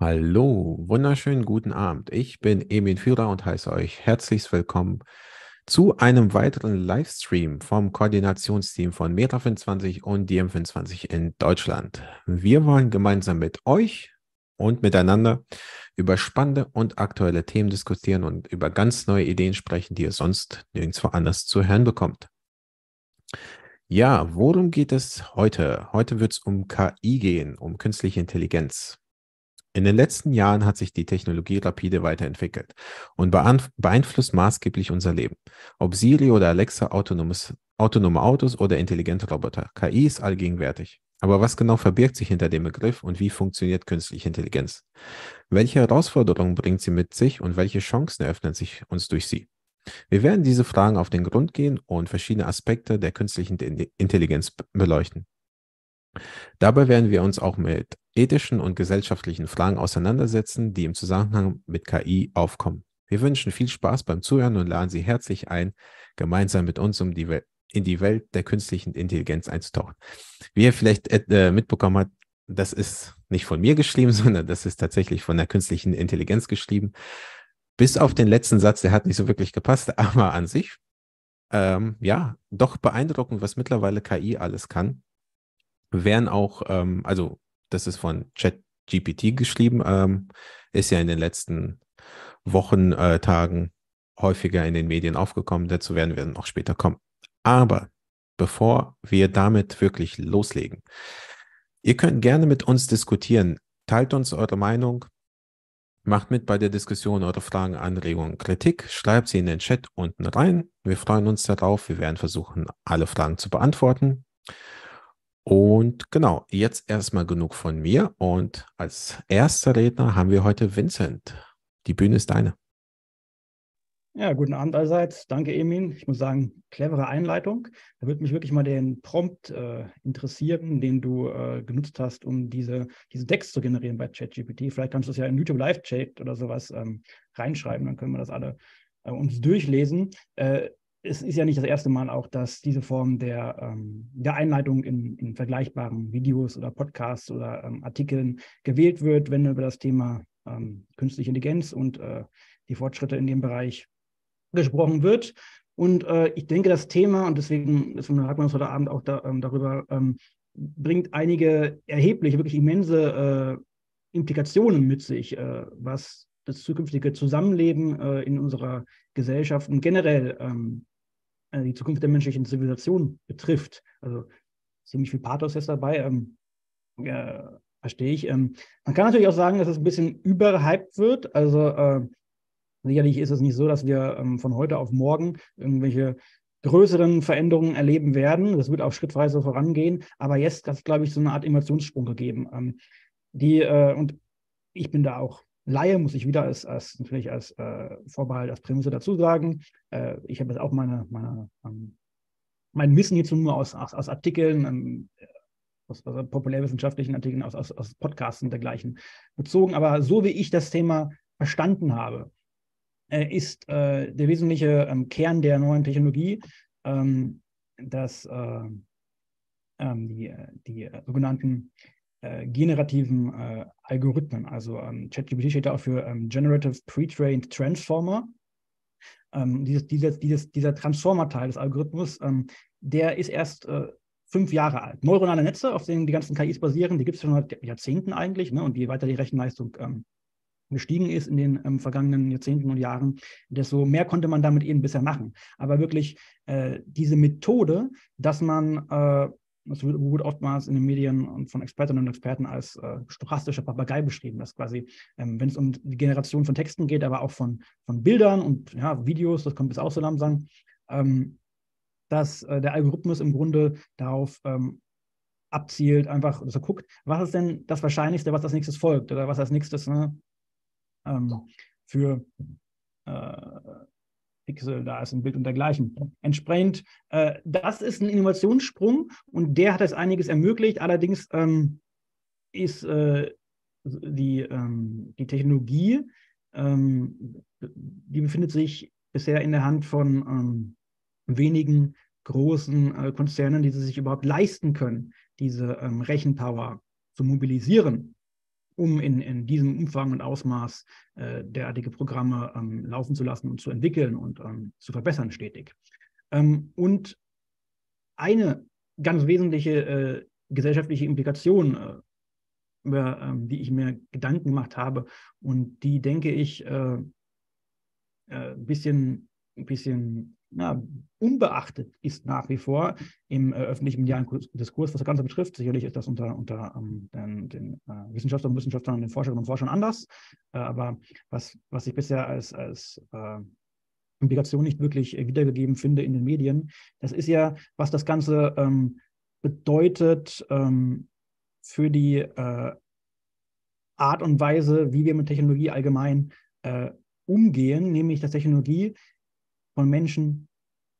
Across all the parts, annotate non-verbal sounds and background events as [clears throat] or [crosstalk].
Hallo, wunderschönen guten Abend. Ich bin Emin Führer und heiße euch herzlich willkommen zu einem weiteren Livestream vom Koordinationsteam von Meta25 und DM25 in Deutschland. Wir wollen gemeinsam mit euch und miteinander über spannende und aktuelle Themen diskutieren und über ganz neue Ideen sprechen, die ihr sonst nirgendwo anders zu hören bekommt. Ja, worum geht es heute? Heute wird es um KI gehen, um künstliche Intelligenz. In den letzten Jahren hat sich die Technologie rapide weiterentwickelt und beeinflusst maßgeblich unser Leben. Ob Siri oder Alexa, autonomes, autonome Autos oder intelligente Roboter. KI ist allgegenwärtig. Aber was genau verbirgt sich hinter dem Begriff und wie funktioniert künstliche Intelligenz? Welche Herausforderungen bringt sie mit sich und welche Chancen eröffnen sich uns durch sie? Wir werden diese Fragen auf den Grund gehen und verschiedene Aspekte der künstlichen Intelligenz beleuchten. Dabei werden wir uns auch mit ethischen und gesellschaftlichen Fragen auseinandersetzen, die im Zusammenhang mit KI aufkommen. Wir wünschen viel Spaß beim Zuhören und laden Sie herzlich ein, gemeinsam mit uns um die in die Welt der künstlichen Intelligenz einzutauchen. Wie ihr vielleicht äh, mitbekommen habt, das ist nicht von mir geschrieben, [laughs] sondern das ist tatsächlich von der künstlichen Intelligenz geschrieben. Bis auf den letzten Satz, der hat nicht so wirklich gepasst, [laughs] aber an sich, ähm, ja, doch beeindruckend, was mittlerweile KI alles kann werden auch, ähm, also das ist von ChatGPT geschrieben, ähm, ist ja in den letzten Wochen, äh, Tagen häufiger in den Medien aufgekommen. Dazu werden wir noch später kommen. Aber bevor wir damit wirklich loslegen, ihr könnt gerne mit uns diskutieren. Teilt uns eure Meinung. Macht mit bei der Diskussion eure Fragen, Anregungen, Kritik. Schreibt sie in den Chat unten rein. Wir freuen uns darauf. Wir werden versuchen, alle Fragen zu beantworten. Und genau, jetzt erstmal genug von mir. Und als erster Redner haben wir heute Vincent. Die Bühne ist deine. Ja, guten Abend allerseits. Danke, Emin. Ich muss sagen, clevere Einleitung. Da würde mich wirklich mal den Prompt äh, interessieren, den du äh, genutzt hast, um diese, diese Decks zu generieren bei ChatGPT. Vielleicht kannst du es ja in YouTube Live-Chat oder sowas ähm, reinschreiben, dann können wir das alle äh, uns durchlesen. Es ist ja nicht das erste Mal auch, dass diese Form der, ähm, der Einleitung in, in, vergleichbaren Videos oder Podcasts oder ähm, Artikeln gewählt wird, wenn über das Thema ähm, künstliche Intelligenz und äh, die Fortschritte in dem Bereich gesprochen wird. Und äh, ich denke, das Thema, und deswegen, deswegen hat man uns heute Abend auch da, ähm, darüber, ähm, bringt einige erhebliche, wirklich immense äh, Implikationen mit sich, äh, was das zukünftige Zusammenleben äh, in unserer Gesellschaft und generell ähm, äh, die Zukunft der menschlichen Zivilisation betrifft. Also ziemlich viel Pathos ist dabei, ähm, äh, verstehe ich. Ähm, man kann natürlich auch sagen, dass es ein bisschen überhyped wird. Also äh, sicherlich ist es nicht so, dass wir ähm, von heute auf morgen irgendwelche größeren Veränderungen erleben werden. Das wird auch schrittweise vorangehen. Aber jetzt hat es, glaube ich, so eine Art Innovationssprung gegeben. Ähm, die, äh, und ich bin da auch Laie, muss ich wieder als, als natürlich als äh, Vorbehalt, als Prämisse dazu sagen. Äh, ich habe jetzt auch meine, meine, ähm, mein Wissen hierzu nur aus, aus, aus Artikeln, ähm, aus, aus, populärwissenschaftlichen Artikeln, aus, aus, aus Podcasts und dergleichen bezogen. Aber so wie ich das Thema verstanden habe, äh, ist äh, der wesentliche ähm, Kern der neuen Technologie, ähm, dass äh, ähm, die, äh, die sogenannten äh, generativen äh, Algorithmen. Also ähm, ChatGPT steht da auch für ähm, Generative Pre-Trained Transformer. Ähm, dieses, dieses, dieses, dieser Transformer-Teil des Algorithmus, ähm, der ist erst äh, fünf Jahre alt. Neuronale Netze, auf denen die ganzen KIs basieren, die gibt es schon seit Jahrzehnten eigentlich. Ne? Und je weiter die Rechenleistung ähm, gestiegen ist in den ähm, vergangenen Jahrzehnten und Jahren, desto mehr konnte man damit eben bisher machen. Aber wirklich äh, diese Methode, dass man äh, das wurde oftmals in den Medien und von Expertinnen und Experten als äh, stochastischer Papagei beschrieben, dass quasi, ähm, wenn es um die Generation von Texten geht, aber auch von, von Bildern und ja, Videos, das kommt bis auch so langsam, ähm, dass äh, der Algorithmus im Grunde darauf ähm, abzielt, einfach so guckt, was ist denn das Wahrscheinlichste, was als nächstes folgt oder was als nächstes ne, ähm, für äh, Pixel da ist ein Bild und dergleichen. Entsprechend, äh, das ist ein Innovationssprung und der hat es einiges ermöglicht. Allerdings ähm, ist äh, die, ähm, die Technologie, ähm, die befindet sich bisher in der Hand von ähm, wenigen großen äh, Konzernen, die sie sich überhaupt leisten können, diese ähm, Rechenpower zu mobilisieren. Um in, in diesem Umfang und Ausmaß äh, derartige Programme ähm, laufen zu lassen und zu entwickeln und ähm, zu verbessern stetig. Ähm, und eine ganz wesentliche äh, gesellschaftliche Implikation, äh, über ähm, die ich mir Gedanken gemacht habe und die, denke ich, ein äh, äh, bisschen, ein bisschen ja, unbeachtet ist nach wie vor im äh, öffentlichen medialen Diskurs, was das Ganze betrifft. Sicherlich ist das unter, unter ähm, den, den äh, Wissenschaftlern und Wissenschaftlern und den Forscherinnen und Forschern anders. Äh, aber was, was ich bisher als, als äh, Implikation nicht wirklich äh, wiedergegeben finde in den Medien, das ist ja, was das Ganze ähm, bedeutet ähm, für die äh, Art und Weise, wie wir mit Technologie allgemein umgehen, nämlich dass Technologie von Menschen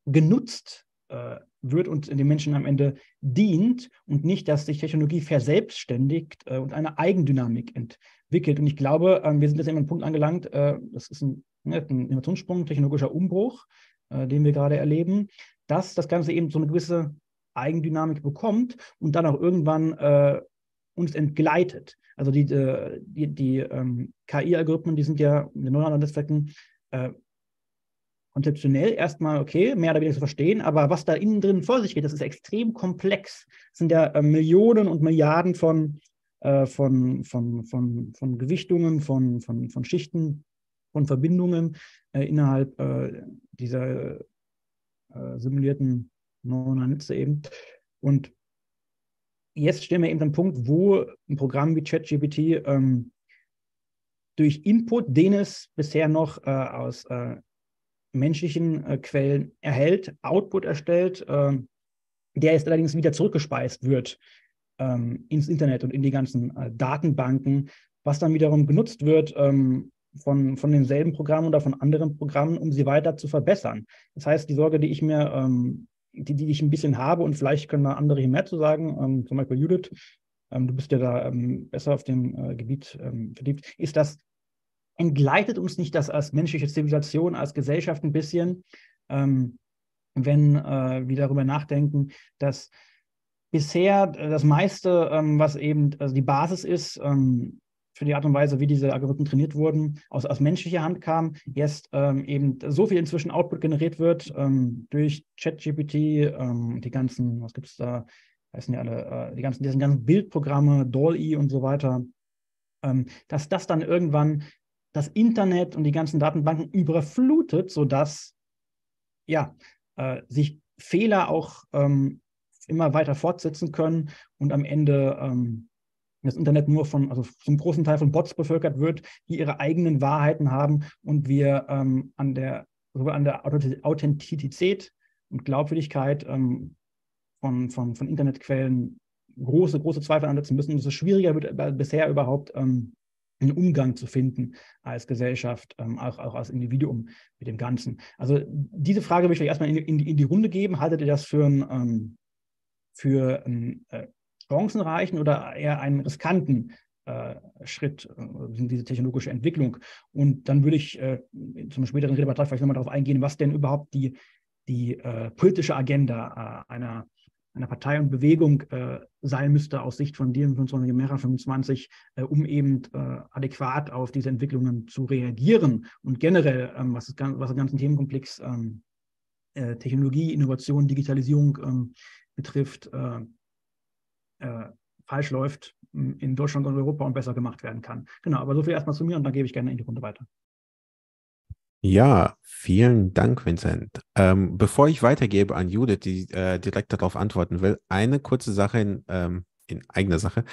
genutzt äh, wird und den Menschen am Ende dient und nicht, dass sich Technologie verselbstständigt äh, und eine Eigendynamik entwickelt. Und ich glaube, äh, wir sind jetzt an einem Punkt angelangt, äh, das ist ein, ne, ein Innovationssprung, technologischer Umbruch, äh, den wir gerade erleben, dass das Ganze eben so eine gewisse Eigendynamik bekommt und dann auch irgendwann äh, uns entgleitet. Also die, die, die ähm, KI-Algorithmen, die sind ja in den neuronalen Netzwerken konzeptionell erstmal okay, mehr oder weniger zu verstehen, aber was da innen drin vor sich geht, das ist extrem komplex. Es sind ja äh, Millionen und Milliarden von, äh, von, von, von, von Gewichtungen, von, von, von Schichten, von Verbindungen äh, innerhalb äh, dieser äh, simulierten neuronalen Netze eben. Und jetzt stehen wir eben am Punkt, wo ein Programm wie ChatGPT ähm, durch Input, den es bisher noch äh, aus äh, menschlichen äh, Quellen erhält, Output erstellt, äh, der jetzt allerdings wieder zurückgespeist wird ähm, ins Internet und in die ganzen äh, Datenbanken, was dann wiederum genutzt wird ähm, von, von denselben Programmen oder von anderen Programmen, um sie weiter zu verbessern. Das heißt, die Sorge, die ich mir, ähm, die, die ich ein bisschen habe, und vielleicht können da andere hier mehr zu sagen, ähm, zum Beispiel Judith, ähm, du bist ja da ähm, besser auf dem äh, Gebiet verliebt, ist, dass entgleitet uns nicht das als menschliche Zivilisation, als Gesellschaft ein bisschen, ähm, wenn äh, wir darüber nachdenken, dass bisher das meiste, ähm, was eben also die Basis ist, ähm, für die Art und Weise, wie diese Algorithmen trainiert wurden, aus, aus menschlicher Hand kam, jetzt ähm, eben so viel inzwischen Output generiert wird ähm, durch ChatGPT, ähm, die ganzen, was gibt es da, heißen ja alle, äh, die ganzen, ganzen Bildprogramme, DALL-E und so weiter, dass das dann irgendwann das Internet und die ganzen Datenbanken überflutet, sodass ja, äh, sich Fehler auch ähm, immer weiter fortsetzen können und am Ende ähm, das Internet nur von, also zum großen Teil von Bots bevölkert wird, die ihre eigenen Wahrheiten haben und wir ähm, an der, sogar an der Authentizität und Glaubwürdigkeit ähm, von, von, von Internetquellen große, große Zweifel ansetzen müssen. Und es schwieriger wird bisher überhaupt ähm, einen Umgang zu finden als Gesellschaft, ähm, auch, auch als Individuum mit dem Ganzen. Also diese Frage möchte ich erstmal in, in, die, in die Runde geben. Haltet ihr das für, ein, ähm, für einen äh, chancenreichen oder eher einen riskanten äh, Schritt, äh, diese technologische Entwicklung? Und dann würde ich äh, zum späteren Redebeitrag vielleicht nochmal darauf eingehen, was denn überhaupt die, die äh, politische Agenda äh, einer einer Partei und Bewegung äh, sein müsste aus Sicht von dir, von Gemera 25, äh, um eben äh, adäquat auf diese Entwicklungen zu reagieren und generell, ähm, was, das, was den ganzen Themenkomplex ähm, äh, Technologie, Innovation, Digitalisierung ähm, betrifft, äh, äh, falsch läuft in Deutschland und Europa und besser gemacht werden kann. Genau, aber so viel erstmal zu mir und dann gebe ich gerne in die Runde weiter. Ja, vielen Dank, Vincent. Ähm, bevor ich weitergebe an Judith, die äh, direkt darauf antworten will, eine kurze Sache in, ähm, in eigener Sache.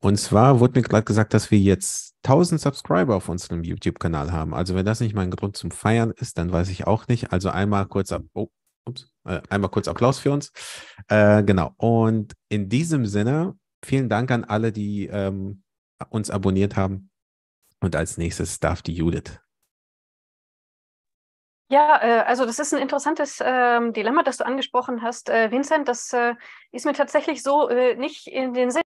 Und zwar wurde mir gerade gesagt, dass wir jetzt 1000 Subscriber auf unserem YouTube-Kanal haben. Also wenn das nicht mein Grund zum Feiern ist, dann weiß ich auch nicht. Also einmal kurz, oh, ups, äh, einmal kurz Applaus für uns. Äh, genau. Und in diesem Sinne, vielen Dank an alle, die ähm, uns abonniert haben. Und als nächstes darf die Judith ja, äh, also das ist ein interessantes ähm, Dilemma, das du angesprochen hast, äh, Vincent. Das äh, ist mir tatsächlich so nicht in den Sinn.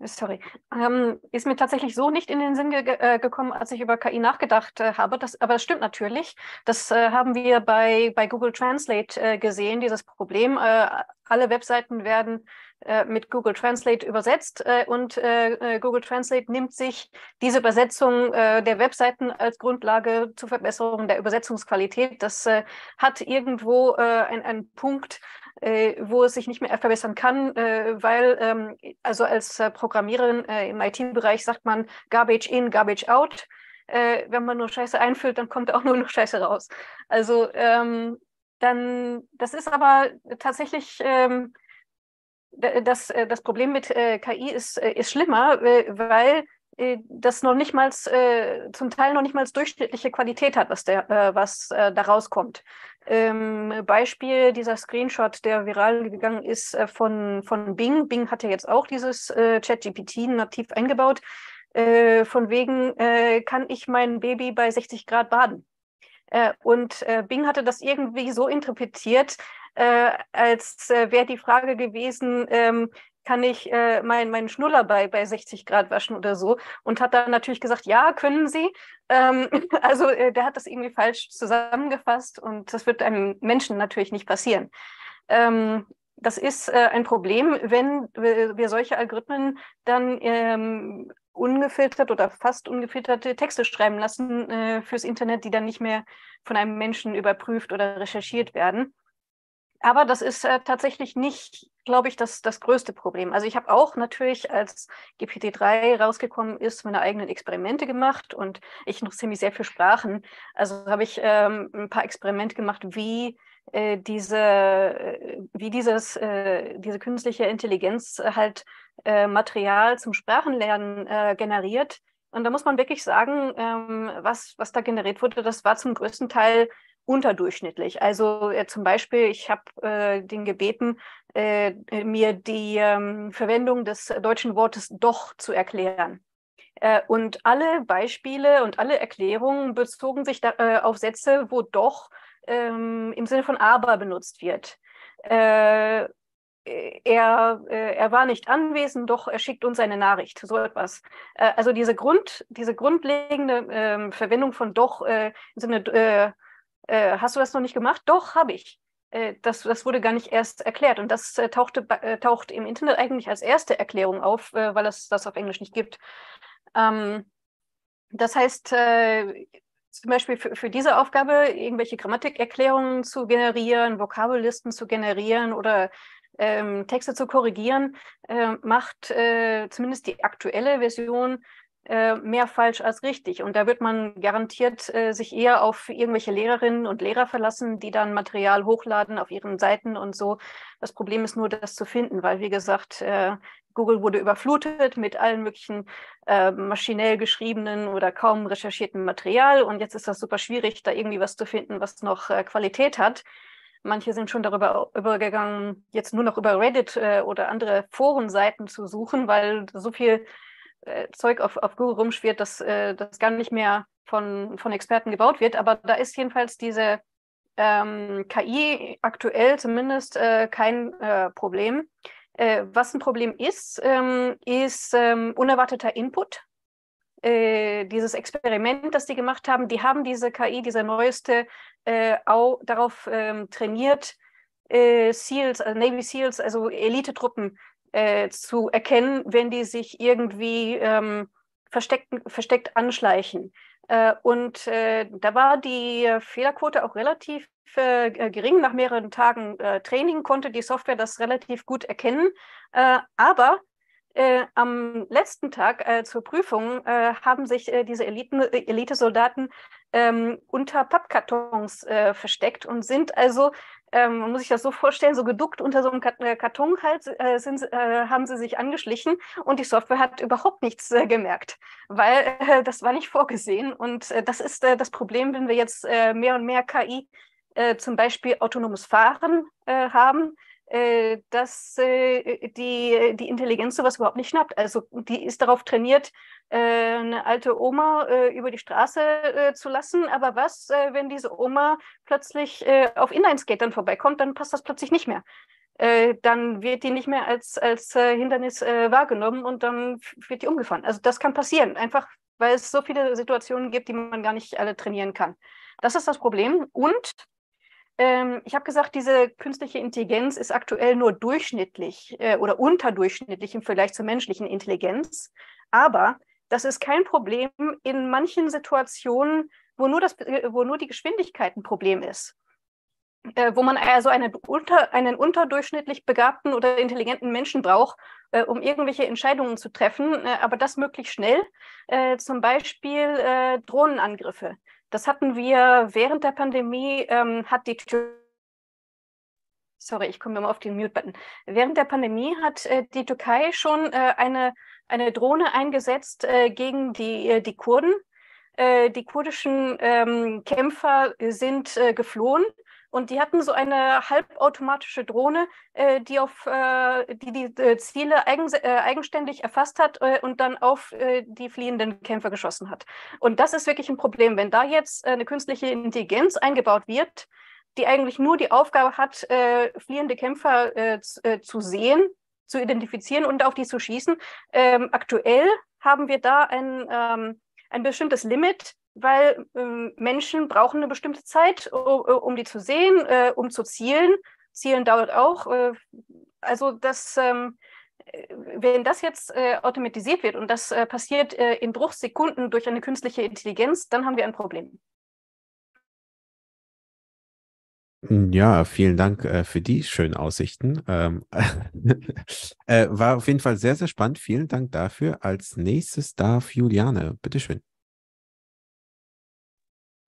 Sorry, ähm, ist mir tatsächlich so nicht in den Sinn ge äh, gekommen, als ich über KI nachgedacht äh, habe. Das, aber das stimmt natürlich. Das haben wir bei, bei Google Translate gesehen, dieses Problem. alle Webseiten werden äh, mit Google Translate übersetzt äh, und äh, Google Translate nimmt sich diese Übersetzung der Webseiten als Grundlage zur Verbesserung der Übersetzungsqualität. Das hat irgendwo einen Punkt, wo es sich nicht mehr verbessern kann, weil ähm, also als Programmiererin im IT-Bereich sagt man Garbage in, Garbage out. wenn man nur Scheiße einfüllt, dann kommt [laughs] auch nur noch Scheiße raus. Also ähm, dann, das ist aber tatsächlich ähm, das, äh, das Problem mit äh, KI ist, äh, ist schlimmer, weil äh, das noch nicht mal äh, zum Teil noch nicht mal durchschnittliche Qualität hat, was, der, äh, was da rauskommt. Ähm, Beispiel dieser Screenshot, der viral gegangen ist von, von Bing. Bing hat ja jetzt auch dieses ChatGPT nativ eingebaut. von wegen kann ich mein Baby bei 60 Grad baden. und Bing hatte das irgendwie so interpretiert, äh, als äh, wäre die Frage gewesen, ähm, kann ich äh, meinen mein Schnuller bei, bei 60 Grad waschen oder so? Und hat dann natürlich gesagt, ja, können Sie. Ähm, [laughs] also äh, der hat das irgendwie falsch zusammengefasst und das wird einem Menschen natürlich nicht passieren. Ähm, das ist äh, ein Problem, wenn wir solche Algorithmen dann ähm, ungefiltert oder fast ungefilterte Texte schreiben lassen äh, fürs Internet, die dann nicht mehr von einem Menschen überprüft oder recherchiert werden. Aber das ist äh, tatsächlich nicht, glaube ich, das, das größte Problem. Also ich habe auch natürlich, als GPT-3 rausgekommen ist, meine eigenen Experimente gemacht und ich interessiere mich sehr für Sprachen. Also habe ich ähm, ein paar Experimente gemacht, wie äh, diese, äh, wie dieses, äh, diese künstliche Intelligenz halt äh, Material zum Sprachenlernen äh, generiert. Und da muss man wirklich sagen, ähm, was, was da generiert wurde, das war zum größten Teil unterdurchschnittlich. Also äh, zum Beispiel, ich habe äh, den gebeten, äh, mir die ähm, Verwendung des deutschen Wortes doch zu erklären. Äh, und alle Beispiele und alle Erklärungen bezogen sich da, äh, auf Sätze, wo doch ähm, im Sinne von aber benutzt wird. Äh, er, er war nicht anwesend, doch er schickt uns eine Nachricht, so etwas. also diese, Grund, diese grundlegende ähm, Verwendung von doch im Sinne äh, hast du das noch nicht gemacht? Doch, habe ich. Äh, das, das wurde gar nicht erst erklärt. Und das äh, tauchte, äh, taucht im Internet eigentlich als erste Erklärung auf, äh, weil es das auf Englisch nicht gibt. Ähm, das heißt, äh, zum Beispiel für, für diese Aufgabe irgendwelche Grammatikerklärungen zu generieren, Vokabellisten zu generieren oder ähm, Texte zu korrigieren, macht zumindest die aktuelle Version mehr falsch als richtig. Und da wird man garantiert äh, sich eher auf irgendwelche Lehrerinnen und Lehrer verlassen, die dann Material hochladen auf ihren Seiten und so. Das Problem ist nur, das zu finden, weil, wie gesagt, äh, Google wurde überflutet mit allen möglichen äh, maschinell geschriebenen oder kaum recherchierten Material. Und jetzt ist das super schwierig, da irgendwie was zu finden, was noch äh, Qualität hat. Manche sind schon darüber übergegangen, jetzt nur noch über Reddit äh, oder andere Forenseiten zu suchen, weil so viel äh, Zeug auf, auf Google rumschwirrt, dass äh, das gar nicht mehr von, von Experten gebaut wird. Aber da ist jedenfalls diese ähm, KI aktuell zumindest äh, kein äh, Problem. Äh, was ein Problem ist, ähm, ist ähm, unerwarteter Input. Dieses Experiment, das die gemacht haben, die haben diese KI, diese neueste, auch darauf ähm, trainiert, SEALs, also Navy SEALs, also Elitetruppen äh, zu erkennen, wenn die sich irgendwie ähm, versteckt, versteckt anschleichen. Äh, und äh, da war die Fehlerquote auch relativ äh, gering. Nach mehreren Tagen äh, Training konnte die Software das relativ gut erkennen. Äh, aber am letzten Tag zur Prüfung haben sich diese Elitesoldaten ähm, unter Pappkartons versteckt und sind also ähm, man muss sich das so vorstellen, so geduckt unter so einem äh, Karton halt, äh, sind, äh, haben sie sich angeschlichen und die Software hat überhaupt nichts äh, gemerkt, weil äh, das war nicht vorgesehen. Und äh, das ist das Problem, wenn wir jetzt mehr und mehr KI, zum Beispiel autonomes Fahren haben, dass die, die Intelligenz sowas überhaupt nicht schnappt. Also die ist darauf trainiert, äh, eine alte Oma äh, über die Straße äh, zu lassen. Aber was, äh, wenn diese Oma plötzlich äh, auf Inlineskatern vorbeikommt, dann passt das plötzlich nicht mehr. Äh, dann wird die nicht mehr als, als Hindernis wahrgenommen und dann wird die umgefahren. Also das kann passieren, einfach weil es so viele Situationen gibt, die man gar nicht alle trainieren kann. Das ist das Problem. Und Ähm, ich habe gesagt, diese künstliche Intelligenz ist aktuell nur durchschnittlich äh, oder unterdurchschnittlich im Vergleich zur menschlichen Intelligenz. Aber das ist kein Problem in manchen Situationen, wo nur, das, äh, wo nur die Geschwindigkeit ein Problem ist. Äh, wo man also einen, unter, einen unterdurchschnittlich begabten oder intelligenten Menschen braucht, äh, um irgendwelche Entscheidungen zu treffen, äh, aber das möglichst schnell. Äh, zum Beispiel äh, Drohnenangriffe. Das hatten wir während der Pandemie, ähm, hat die Sorry, ich komme immer auf den Mute-Button. Während der Pandemie hat äh, die Türkei schon eine, eine Drohne eingesetzt gegen die, die Kurden. die kurdischen ähm, Kämpfer sind geflohen und die hatten so eine halbautomatische Drohne, äh, die, auf, äh, die die äh, Ziele eigen, äh, eigenständig erfasst hat äh, und dann auf äh, die fliehenden Kämpfer geschossen hat. Und das ist wirklich ein Problem. Wenn da jetzt eine künstliche Intelligenz eingebaut wird, die eigentlich nur die Aufgabe hat, fliehende Kämpfer zu sehen, zu identifizieren und auf die zu schießen. Ähm, aktuell haben wir da ein, ähm, ein bestimmtes Limit, weil ähm, Menschen brauchen eine bestimmte Zeit, um die zu sehen, äh, um zu zielen. Zielen dauert auch. Äh, also das, ähm, wenn das jetzt äh, automatisiert wird und das äh, passiert äh, in Bruchsekunden durch eine künstliche Intelligenz, dann haben wir ein Problem. Ja, vielen Dank äh, für die schönen Aussichten. Ähm, [laughs] äh, war auf jeden Fall sehr, sehr spannend. Vielen Dank dafür. Als nächstes darf Juliane. Bitteschön.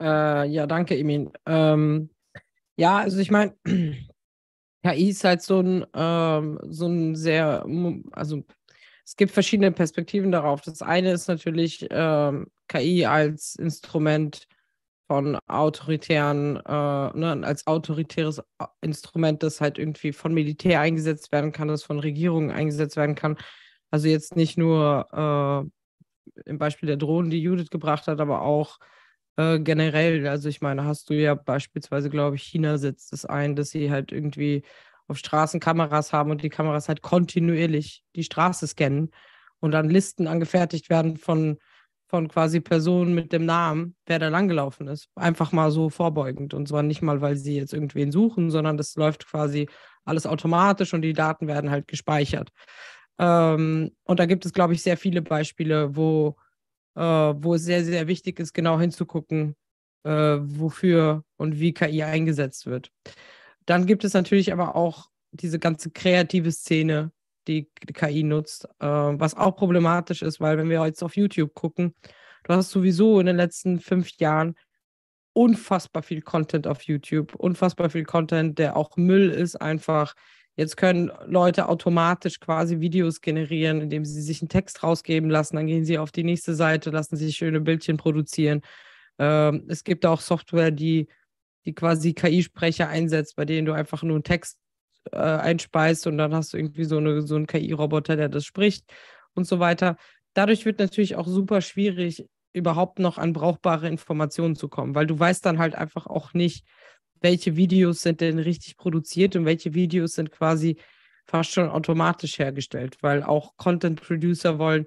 Äh, ja, danke, Emin. Ähm, ja, also ich meine, [clears throat] KI ist halt so ein, ähm, so ein sehr, also es gibt verschiedene Perspektiven darauf. Das eine ist natürlich ähm, KI als Instrument von autoritären, äh, ne, als autoritäres Instrument, das halt irgendwie von Militär eingesetzt werden kann, das von Regierungen eingesetzt werden kann. Also jetzt nicht nur äh, im Beispiel der Drohnen, die Judith gebracht hat, aber auch äh, generell, also ich meine, hast du ja beispielsweise, glaube ich, China setzt es ein, dass sie halt irgendwie auf Straßen Kameras haben und die Kameras halt kontinuierlich die Straße scannen und dann Listen angefertigt werden von, von quasi Personen mit dem Namen, wer da langgelaufen ist. Einfach mal so vorbeugend. Und zwar nicht mal, weil sie jetzt irgendwen suchen, sondern das läuft quasi alles automatisch und die Daten werden halt gespeichert. Ähm, und da gibt es, glaube ich, sehr viele Beispiele, wo äh, wo es sehr, sehr wichtig ist, genau hinzugucken, äh, wofür und wie KI eingesetzt wird. Dann gibt es natürlich aber auch diese ganze kreative Szene, die, KI nutzt, äh, was auch problematisch ist, weil wenn wir jetzt auf YouTube gucken, du hast sowieso in den letzten fünf Jahren unfassbar viel Content auf YouTube, unfassbar viel Content, der auch Müll ist, einfach Jetzt können Leute automatisch quasi Videos generieren, indem sie sich einen Text rausgeben lassen. Dann gehen sie auf die nächste Seite, lassen sich schöne Bildchen produzieren. Ähm, es gibt auch Software, die, die quasi KI-Sprecher einsetzt, bei denen du einfach nur einen Text äh, einspeist und dann hast du irgendwie so, eine, so einen KI-Roboter, der das spricht und so weiter. Dadurch wird natürlich auch super schwierig, überhaupt noch an brauchbare Informationen zu kommen, weil du weißt dann halt einfach auch nicht, welche Videos sind denn richtig produziert und welche Videos sind quasi fast schon automatisch hergestellt, weil auch Content Producer wollen,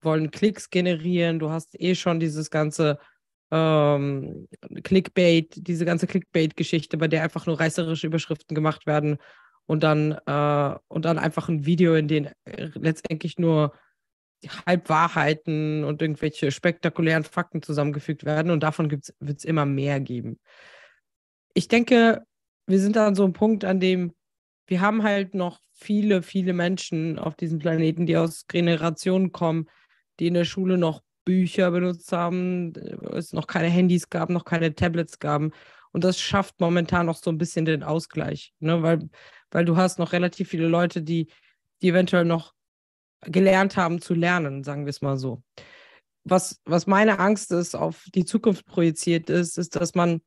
wollen Klicks generieren. Du hast eh schon dieses ganze ähm, Clickbait, diese ganze Clickbait-Geschichte, bei der einfach nur reißerische Überschriften gemacht werden und dann, äh, und dann einfach ein Video, in dem letztendlich nur Halbwahrheiten und irgendwelche spektakulären Fakten zusammengefügt werden und davon wird es immer mehr geben ich denke, wir sind an so einem Punkt, an dem wir haben halt noch viele, viele Menschen auf diesem Planeten, die aus Generationen kommen, die in der Schule noch Bücher benutzt haben, es noch keine Handys gab, noch keine Tablets gab. Und das schafft momentan noch so ein bisschen den Ausgleich, ne? weil, weil du hast noch relativ viele Leute, die, die eventuell noch gelernt haben zu lernen, sagen wir es mal so. Was, was meine Angst ist, auf die Zukunft projiziert ist, ist, dass man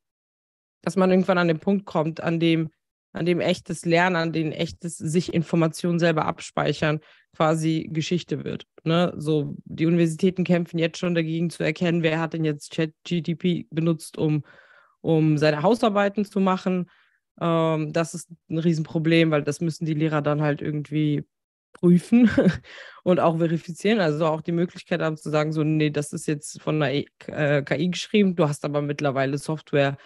dass man irgendwann an den Punkt kommt, an dem, an dem echtes Lernen, an dem echtes sich Informationen selber abspeichern, quasi Geschichte wird. Ne? So, die Universitäten kämpfen jetzt schon dagegen zu erkennen, wer hat denn jetzt ChatGTP benutzt, um, um seine Hausarbeiten zu machen. Ähm, das ist ein Riesenproblem, weil das müssen die Lehrer dann halt irgendwie prüfen [laughs] und auch verifizieren. Also auch die Möglichkeit haben zu sagen, so, nee, das ist jetzt von einer KI äh, geschrieben, du hast aber mittlerweile Software,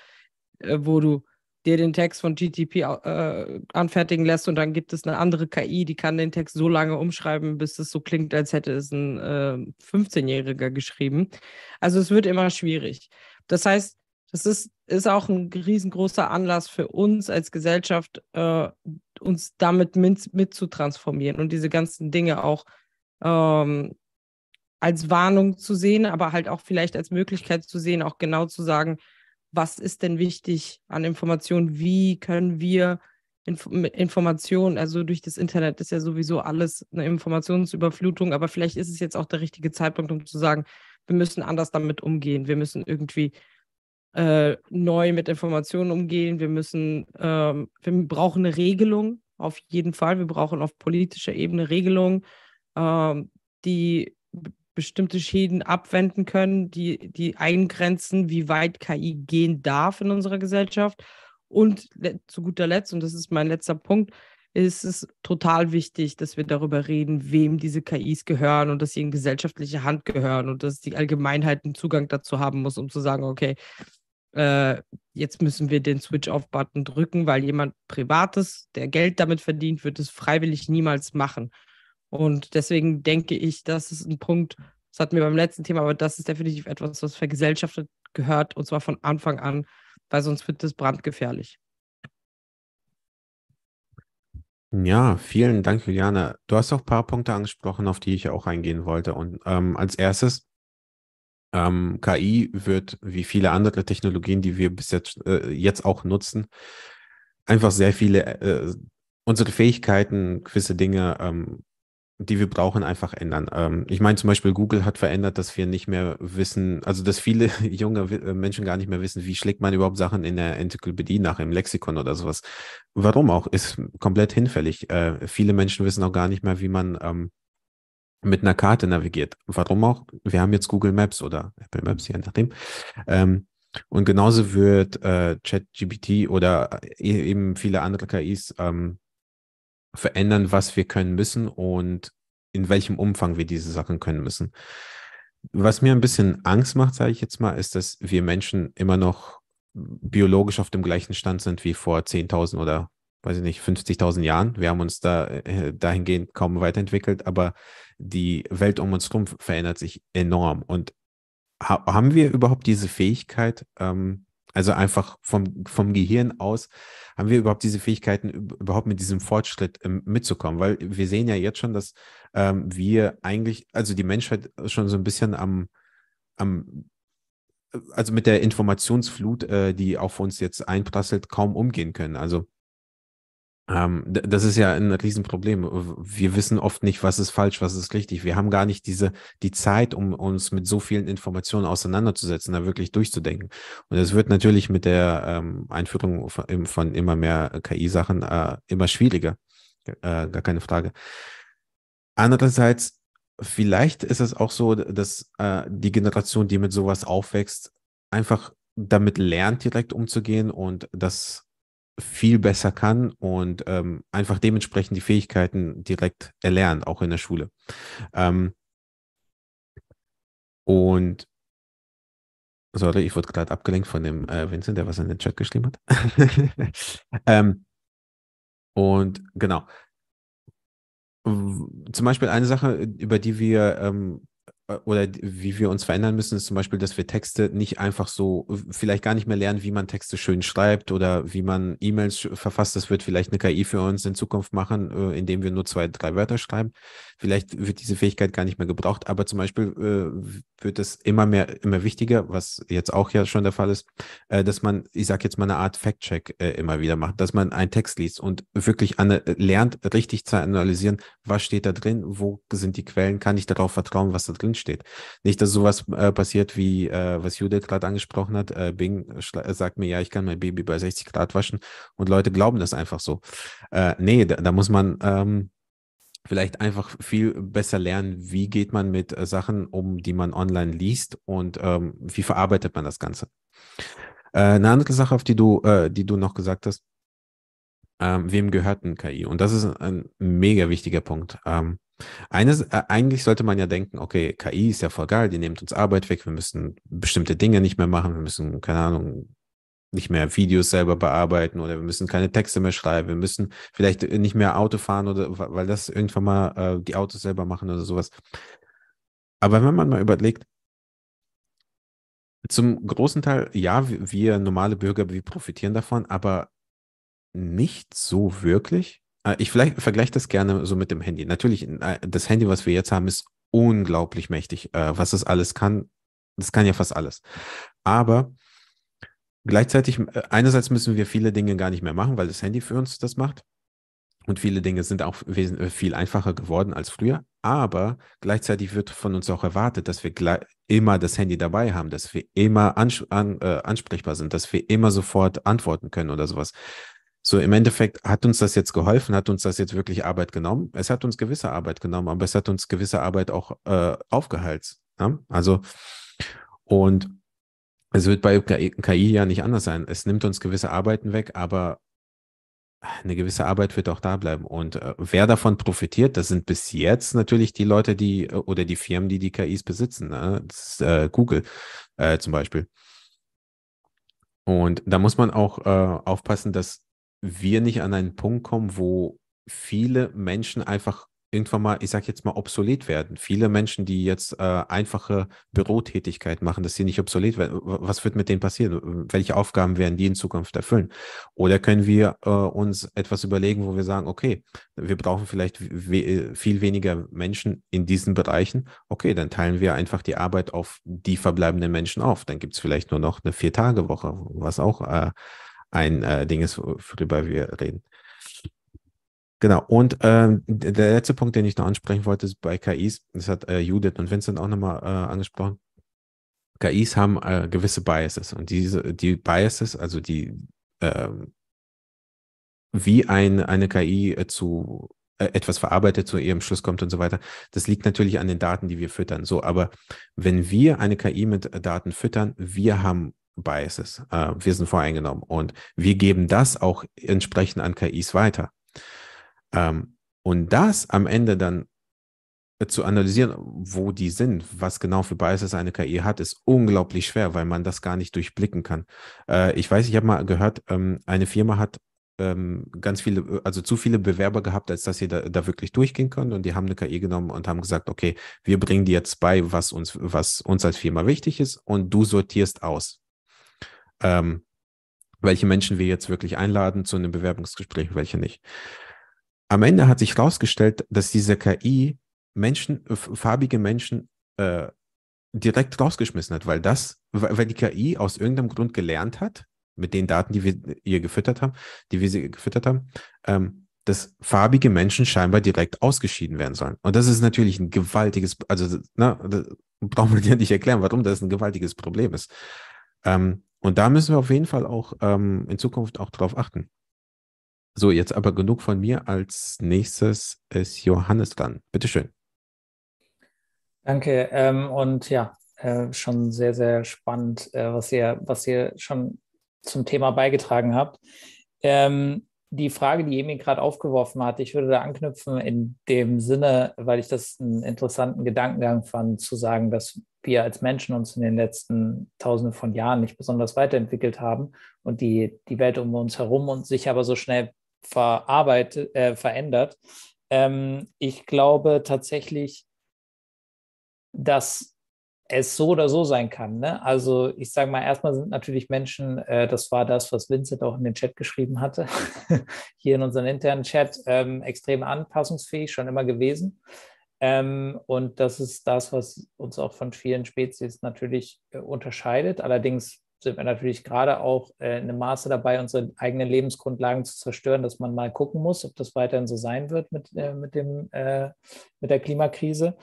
äh, wo du dir den Text von GTP äh, anfertigen lässt und dann gibt es eine andere KI, die kann den Text so lange umschreiben, bis es so klingt, als hätte es ein äh, 15-Jähriger geschrieben. Also es wird immer schwierig. Das heißt, das ist, ist auch ein riesengroßer Anlass für uns als Gesellschaft, äh, uns damit mit, mit zu transformieren und diese ganzen Dinge auch ähm, als Warnung zu sehen, aber halt auch vielleicht als Möglichkeit zu sehen, auch genau zu sagen, was ist denn wichtig an Informationen, wie können wir Inf Informationen, also durch das Internet ist ja sowieso alles eine Informationsüberflutung, aber vielleicht ist es jetzt auch der richtige Zeitpunkt, um zu sagen, wir müssen anders damit umgehen. Wir müssen irgendwie äh, neu mit Informationen umgehen. Wir müssen, ähm, wir brauchen eine Regelung auf jeden Fall. Wir brauchen auf politischer Ebene Regelungen, ähm, die bestimmte Schäden abwenden können, die, die eingrenzen, wie weit KI gehen darf in unserer Gesellschaft. Und zu guter Letzt, und das ist mein letzter Punkt, ist es total wichtig, dass wir darüber reden, wem diese KIs gehören und dass sie in gesellschaftliche Hand gehören und dass die Allgemeinheit einen Zugang dazu haben muss, um zu sagen, okay, äh, jetzt müssen wir den Switch-Off-Button drücken, weil jemand Privates, der Geld damit verdient, wird es freiwillig niemals machen. Und deswegen denke ich, das ist ein Punkt, das hatten wir beim letzten Thema, aber das ist definitiv etwas, was vergesellschaftet gehört und zwar von Anfang an, weil sonst wird es brandgefährlich. Ja, vielen Dank, Juliane. Du hast auch ein paar Punkte angesprochen, auf die ich auch eingehen wollte. Und ähm, als erstes, ähm, KI wird, wie viele andere Technologien, die wir bis jetzt, äh, jetzt auch nutzen, einfach sehr viele, äh, unsere Fähigkeiten, gewisse Dinge ähm, die wir brauchen, einfach ändern. Ähm, ich meine zum Beispiel, Google hat verändert, dass wir nicht mehr wissen, also dass viele [laughs] junge äh, Menschen gar nicht mehr wissen, wie schlägt man überhaupt Sachen in der Enzyklopädie nach, im Lexikon oder sowas. Warum auch? Ist komplett hinfällig. Äh, viele Menschen wissen auch gar nicht mehr, wie man ähm, mit einer Karte navigiert. Warum auch? Wir haben jetzt Google Maps oder Apple Maps, je nachdem. Ähm, und genauso wird äh, ChatGPT oder äh, eben viele andere KIs ähm, verändern, was wir können müssen und in welchem Umfang wir diese Sachen können müssen. Was mir ein bisschen Angst macht, sage ich jetzt mal, ist, dass wir Menschen immer noch biologisch auf dem gleichen Stand sind wie vor 10.000 oder, weiß ich nicht, 50.000 Jahren. Wir haben uns da äh, dahingehend kaum weiterentwickelt, aber die Welt um uns herum verändert sich enorm. Und ha haben wir überhaupt diese Fähigkeit, ähm, also einfach vom, vom Gehirn aus haben wir überhaupt diese Fähigkeiten, überhaupt mit diesem Fortschritt ähm, mitzukommen? Weil wir sehen ja jetzt schon, dass ähm, wir eigentlich, also die Menschheit schon so ein bisschen am, am also mit der Informationsflut, äh, die auf uns jetzt einprasselt, kaum umgehen können. Also ähm, das ist ja ein Riesenproblem. Wir wissen oft nicht, was ist falsch, was ist richtig. Wir haben gar nicht diese, die Zeit, um uns mit so vielen Informationen auseinanderzusetzen, da wirklich durchzudenken. Und es wird natürlich mit der ähm, Einführung von, von, immer mehr KI-Sachen äh, immer schwieriger. Äh, gar keine Frage. Andererseits, vielleicht ist es auch so, dass äh, die Generation, die mit sowas aufwächst, einfach damit lernt, direkt umzugehen und das viel besser kann und ähm, einfach dementsprechend die Fähigkeiten direkt erlernt, auch in der Schule. Ähm, und sorry, ich wurde gerade abgelenkt von dem äh, Vincent, der was in den Chat geschrieben hat. [laughs] ähm, und genau. Zum Beispiel eine Sache, über die wir ähm, äh, oder wie wir uns verändern müssen, ist zum Beispiel, dass wir Texte nicht einfach so, vielleicht gar nicht mehr lernen, wie man Texte schön schreibt oder wie man E-Mails verfasst. Das wird vielleicht eine KI für uns in Zukunft machen, äh, indem wir nur zwei, drei Wörter schreiben. Vielleicht wird diese Fähigkeit gar nicht mehr gebraucht, aber zum Beispiel äh, wird es immer mehr, immer wichtiger, was jetzt auch ja schon der Fall ist, äh, dass man, ich sage jetzt mal eine Art Fact-Check immer wieder macht, dass man einen Text liest und wirklich lernt, richtig zu analysieren, was steht da drin, wo sind die Quellen, kann ich darauf vertrauen, was da drin steht. Nicht, dass sowas äh, passiert, wie äh, was Judith gerade angesprochen hat. Äh, Bing sagt mir, ja, ich kann mein Baby bei 60 Grad waschen und Leute glauben das einfach so. Äh, nee, da, da muss man ähm, vielleicht einfach viel besser lernen, wie geht man mit äh, Sachen um, die man online liest und ähm, wie verarbeitet man das Ganze. Äh, eine andere Sache, auf die du, äh, die du noch gesagt hast, ähm, wem gehört ein KI? Und das ist ein mega wichtiger Punkt. Ähm, eines, äh, eigentlich sollte man ja denken, okay, KI ist ja voll geil, die nimmt uns Arbeit weg, wir müssen bestimmte Dinge nicht mehr machen, wir müssen, keine Ahnung, nicht mehr Videos selber bearbeiten oder wir müssen keine Texte mehr schreiben, wir müssen vielleicht nicht mehr Auto fahren oder weil das irgendwann mal äh, die Autos selber machen oder sowas. Aber wenn man mal überlegt, zum großen Teil, ja, wir normale Bürger, wir profitieren davon, aber nicht so wirklich. Äh, ich vielleicht vergleiche das gerne so mit dem Handy. Natürlich, äh, das Handy, was wir jetzt haben, ist unglaublich mächtig. Äh, was es alles kann, das kann ja fast alles. Aber gleichzeitig, einerseits müssen wir viele Dinge gar nicht mehr machen, weil das Handy für uns das macht. Und viele Dinge sind auch viel einfacher geworden als früher. Aber gleichzeitig wird von uns auch erwartet, dass wir immer das Handy dabei haben, dass wir immer ans an, äh, ansprechbar sind, dass wir immer sofort antworten können oder sowas. So im Endeffekt hat uns das jetzt geholfen, hat uns das jetzt wirklich Arbeit genommen. Es hat uns gewisse Arbeit genommen, aber es hat uns gewisse Arbeit auch äh, aufgeheizt. Ja? Also und es wird bei KI, KI ja nicht anders sein. Es nimmt uns gewisse Arbeiten weg, aber eine gewisse Arbeit wird auch da bleiben. Und äh, wer davon profitiert, das sind bis jetzt natürlich die Leute, die äh, oder die Firmen, die die KIs besitzen. Ne? Das ist äh, Google äh, zum Beispiel. Und da muss man auch äh, aufpassen, dass wir nicht an einen Punkt kommen, wo viele Menschen einfach irgendwann mal, ich sage jetzt mal, obsolet werden. Viele Menschen, die jetzt äh, einfache Bürotätigkeit machen, dass sie nicht obsolet werden. Was wird mit denen passieren? Welche Aufgaben werden die in Zukunft erfüllen? Oder können wir äh, uns etwas überlegen, wo wir sagen, okay, wir brauchen vielleicht we viel weniger Menschen in diesen Bereichen. Okay, dann teilen wir einfach die Arbeit auf die verbleibenden Menschen auf. Dann gibt es vielleicht nur noch eine Vier-Tage-Woche, was auch äh, ein äh, Ding ist, worüber wir reden. Genau, und ähm, der letzte Punkt, den ich noch ansprechen wollte, ist bei KIs, das hat äh, Judith und Vincent auch nochmal äh, angesprochen. KIs haben äh, gewisse Biases und diese, die Biases, also die, ähm, wie ein, eine KI äh, zu äh, etwas verarbeitet, zu ihrem Schluss kommt und so weiter, das liegt natürlich an den Daten, die wir füttern. So, aber wenn wir eine KI mit Daten füttern, wir haben Biases, äh, wir sind voreingenommen und wir geben das auch entsprechend an KIs weiter. Ähm, und das am Ende dann zu analysieren, wo die sind, was genau für Biases eine KI hat, ist unglaublich schwer, weil man das gar nicht durchblicken kann. Äh, ich weiß, ich habe mal gehört, ähm, eine Firma hat ähm, ganz viele, also zu viele Bewerber gehabt, als dass sie da, da, wirklich durchgehen können und die haben eine KI genommen und haben gesagt, okay, wir bringen dir jetzt bei, was uns, was uns als Firma wichtig ist und du sortierst aus. Ähm, welche Menschen wir jetzt wirklich einladen zu einem Bewerbungsgespräch, welche nicht am Ende hat sich herausgestellt, dass diese KI Menschen, farbige Menschen äh, direkt rausgeschmissen hat, weil das, weil die KI aus irgendeinem Grund gelernt hat, mit den Daten, die wir ihr gefüttert haben, die wir sie gefüttert haben, ähm, dass farbige Menschen scheinbar direkt ausgeschieden werden sollen. Und das ist natürlich ein gewaltiges, also na, das braucht man ja nicht erklären, warum das ein gewaltiges Problem ist. Ähm, und da müssen wir auf jeden Fall auch ähm, in Zukunft auch drauf achten. So, jetzt aber genug von mir. Als nächstes ist Johannes dran. Bitteschön. Danke. Ähm, und ja, äh, schon sehr, sehr spannend, äh, was, ihr, was ihr schon zum Thema beigetragen habt. Ähm, die Frage, die Emi gerade aufgeworfen hat, ich würde da anknüpfen in dem Sinne, weil ich das einen interessanten Gedankengang fand, zu sagen, dass wir als Menschen uns in den letzten Tausenden von Jahren nicht besonders weiterentwickelt haben und die, die Welt um uns herum und sich aber so schnell verarbeitet, äh, verändert. Ähm, ich glaube tatsächlich, dass es so oder so sein kann. Ne? Also ich sage mal, erstmal sind natürlich Menschen, äh, das war das, was Vincent auch in den Chat geschrieben hatte, [laughs] hier in unserem internen Chat, ähm, extrem anpassungsfähig schon immer gewesen. Ähm, und das ist das, was uns auch von vielen Spezies natürlich äh, unterscheidet. Allerdings sind wir natürlich gerade auch äh, in einem Maße dabei, unsere eigenen Lebensgrundlagen zu zerstören, dass man mal gucken muss, ob das weiterhin so sein wird mit, äh, mit, dem, äh, mit der Klimakrise.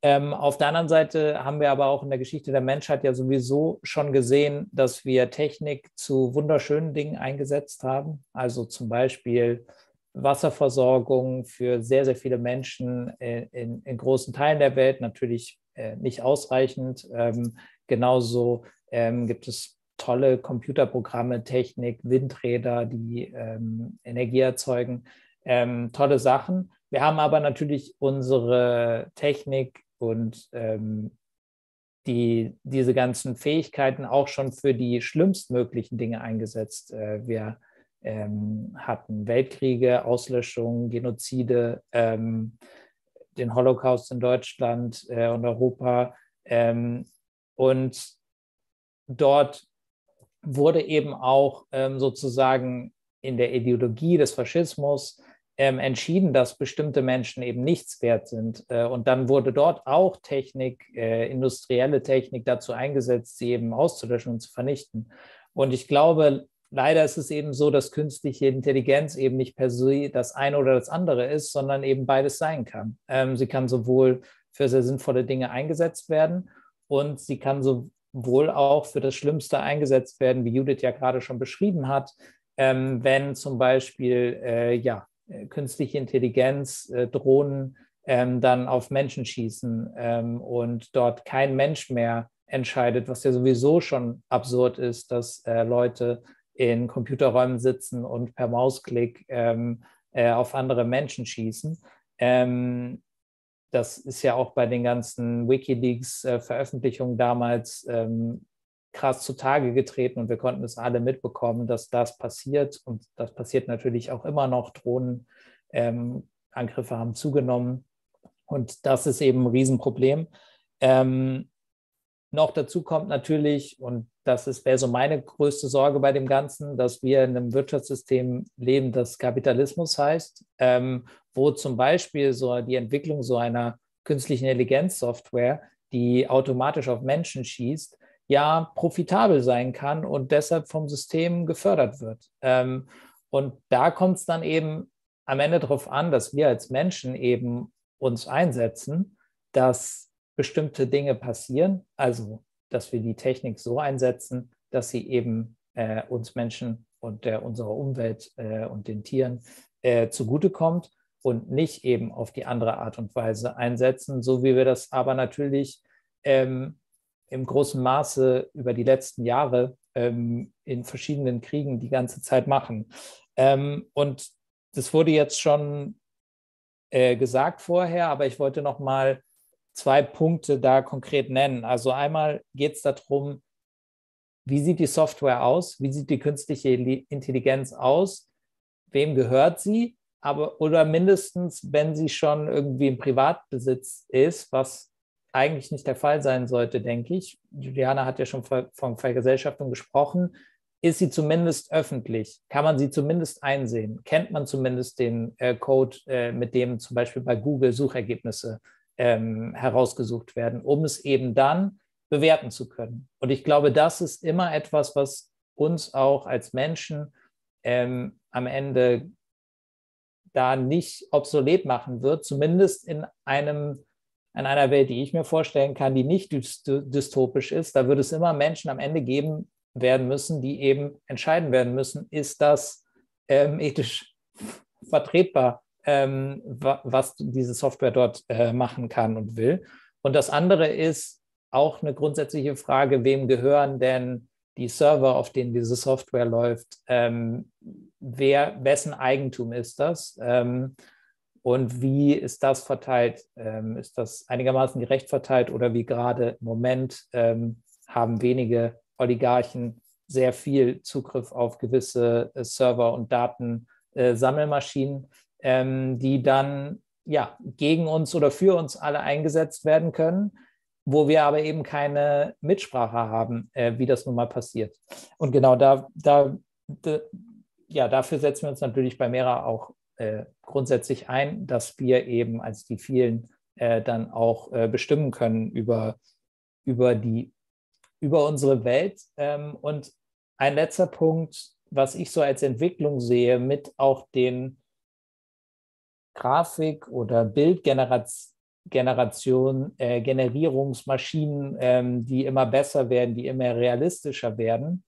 Ähm, auf der anderen Seite haben wir aber auch in der Geschichte der Menschheit ja sowieso schon gesehen, dass wir Technik zu wunderschönen Dingen eingesetzt haben. Also zum Beispiel Wasserversorgung für sehr, sehr viele Menschen in, in, großen Teilen der Welt, natürlich äh, nicht ausreichend. Ähm, genauso ähm, gibt es tolle Computerprogramme, Technik, Windräder, die ähm, Energie erzeugen, ähm, tolle Sachen. Wir haben aber natürlich unsere Technik und ähm, die, diese ganzen Fähigkeiten auch schon für die schlimmstmöglichen Dinge eingesetzt. Äh, wir ähm, hatten Weltkriege, Auslöschungen, Genozide, ähm, den Holocaust in Deutschland äh, und Europa. Ähm, und dort wurde eben auch ähm, sozusagen in der Ideologie des Faschismus ähm, entschieden, dass bestimmte Menschen eben nichts wert sind. Äh, und dann wurde dort auch Technik, äh, industrielle Technik dazu eingesetzt, sie eben auszulöschen und zu vernichten. Und ich glaube, leider ist es eben so, dass künstliche Intelligenz eben nicht per se das eine oder das andere ist, sondern eben beides sein kann. Ähm, sie kann sowohl für sehr sinnvolle Dinge eingesetzt werden und sie kann sowohl auch für das Schlimmste eingesetzt werden, wie Judith ja gerade schon beschrieben hat, ähm, wenn zum Beispiel äh, ja, künstliche Intelligenz, äh, Drohnen ähm, dann auf Menschen schießen ähm, und dort kein Mensch mehr entscheidet, was ja sowieso schon absurd ist, dass äh, Leute in Computerräumen sitzen und per Mausklick ähm, äh, auf andere Menschen schießen. Das ist ja auch bei den ganzen Wikileaks-Veröffentlichungen äh, damals krass zutage getreten und wir konnten es alle mitbekommen, dass das passiert und das passiert natürlich auch immer noch. Drohnenangriffe ähm, haben zugenommen und das ist eben ein Riesenproblem. Ähm, noch dazu kommt natürlich, und das wäre so meine größte Sorge bei dem Ganzen, dass wir in einem Wirtschaftssystem leben, das Kapitalismus heißt, ähm, wo zum Beispiel so die Entwicklung so einer künstlichen Intelligenzsoftware, die automatisch auf Menschen schießt, ja profitabel sein kann und deshalb vom System gefördert wird. Ähm, und da kommt es dann eben am Ende darauf an, dass wir als Menschen eben uns einsetzen, dass bestimmte Dinge passieren, also dass wir die Technik so einsetzen, dass sie eben äh, uns Menschen und der, unserer Umwelt äh, und den Tieren äh, zugutekommt und nicht eben auf die andere Art und Weise einsetzen, so wie wir das aber natürlich ähm, im großen Maße über die letzten Jahre ähm, in verschiedenen Kriegen die ganze Zeit machen. Ähm, und das wurde jetzt schon äh, gesagt vorher, aber ich wollte noch mal zwei Punkte da konkret nennen. Also einmal geht es darum, wie sieht die Software aus? Wie sieht die künstliche Intelligenz aus? Wem gehört sie? Aber oder mindestens, wenn sie schon irgendwie im Privatbesitz ist, was eigentlich nicht der Fall sein sollte, denke ich. Juliana hat ja schon von Vergesellschaftung gesprochen. Ist sie zumindest öffentlich? Kann man sie zumindest einsehen? Kennt man zumindest den äh, Code, äh, mit dem zum Beispiel bei Google Suchergebnisse ähm, herausgesucht werden, um es eben dann bewerten zu können? Und ich glaube, das ist immer etwas, was uns auch als Menschen ähm, am Ende da nicht obsolet machen wird, zumindest in einem in einer Welt, die ich mir vorstellen kann, die nicht dystopisch ist, da wird es immer Menschen am Ende geben werden müssen, die eben entscheiden werden müssen, ist das ähm, [laughs] ethisch vertretbar, ähm, was diese Software dort äh, machen kann und will. Und das andere ist auch eine grundsätzliche Frage, wem gehören denn die Server, auf denen diese Software läuft? Ähm, wer, wessen Eigentum ist das? Und wie ist das verteilt? Ähm, ist das einigermaßen gerecht verteilt oder wie gerade im Moment ähm, haben wenige Oligarchen sehr viel Zugriff auf gewisse äh, Server und Datensammelmaschinen, äh, ähm, die dann ja gegen uns oder für uns alle eingesetzt werden können, wo wir aber eben keine Mitsprache haben, äh, wie das nun mal passiert. Und genau da, da, da ja, dafür setzen wir uns natürlich bei Mera auch äh, grundsätzlich ein, dass wir eben als die vielen äh, dann auch äh, bestimmen können über, über, die, über unsere Welt. Ähm, und ein letzter Punkt, was ich so als Entwicklung sehe, mit auch den Grafik- oder Bildgeneration, äh, Generierungsmaschinen, ähm, die immer besser werden, die immer realistischer werden,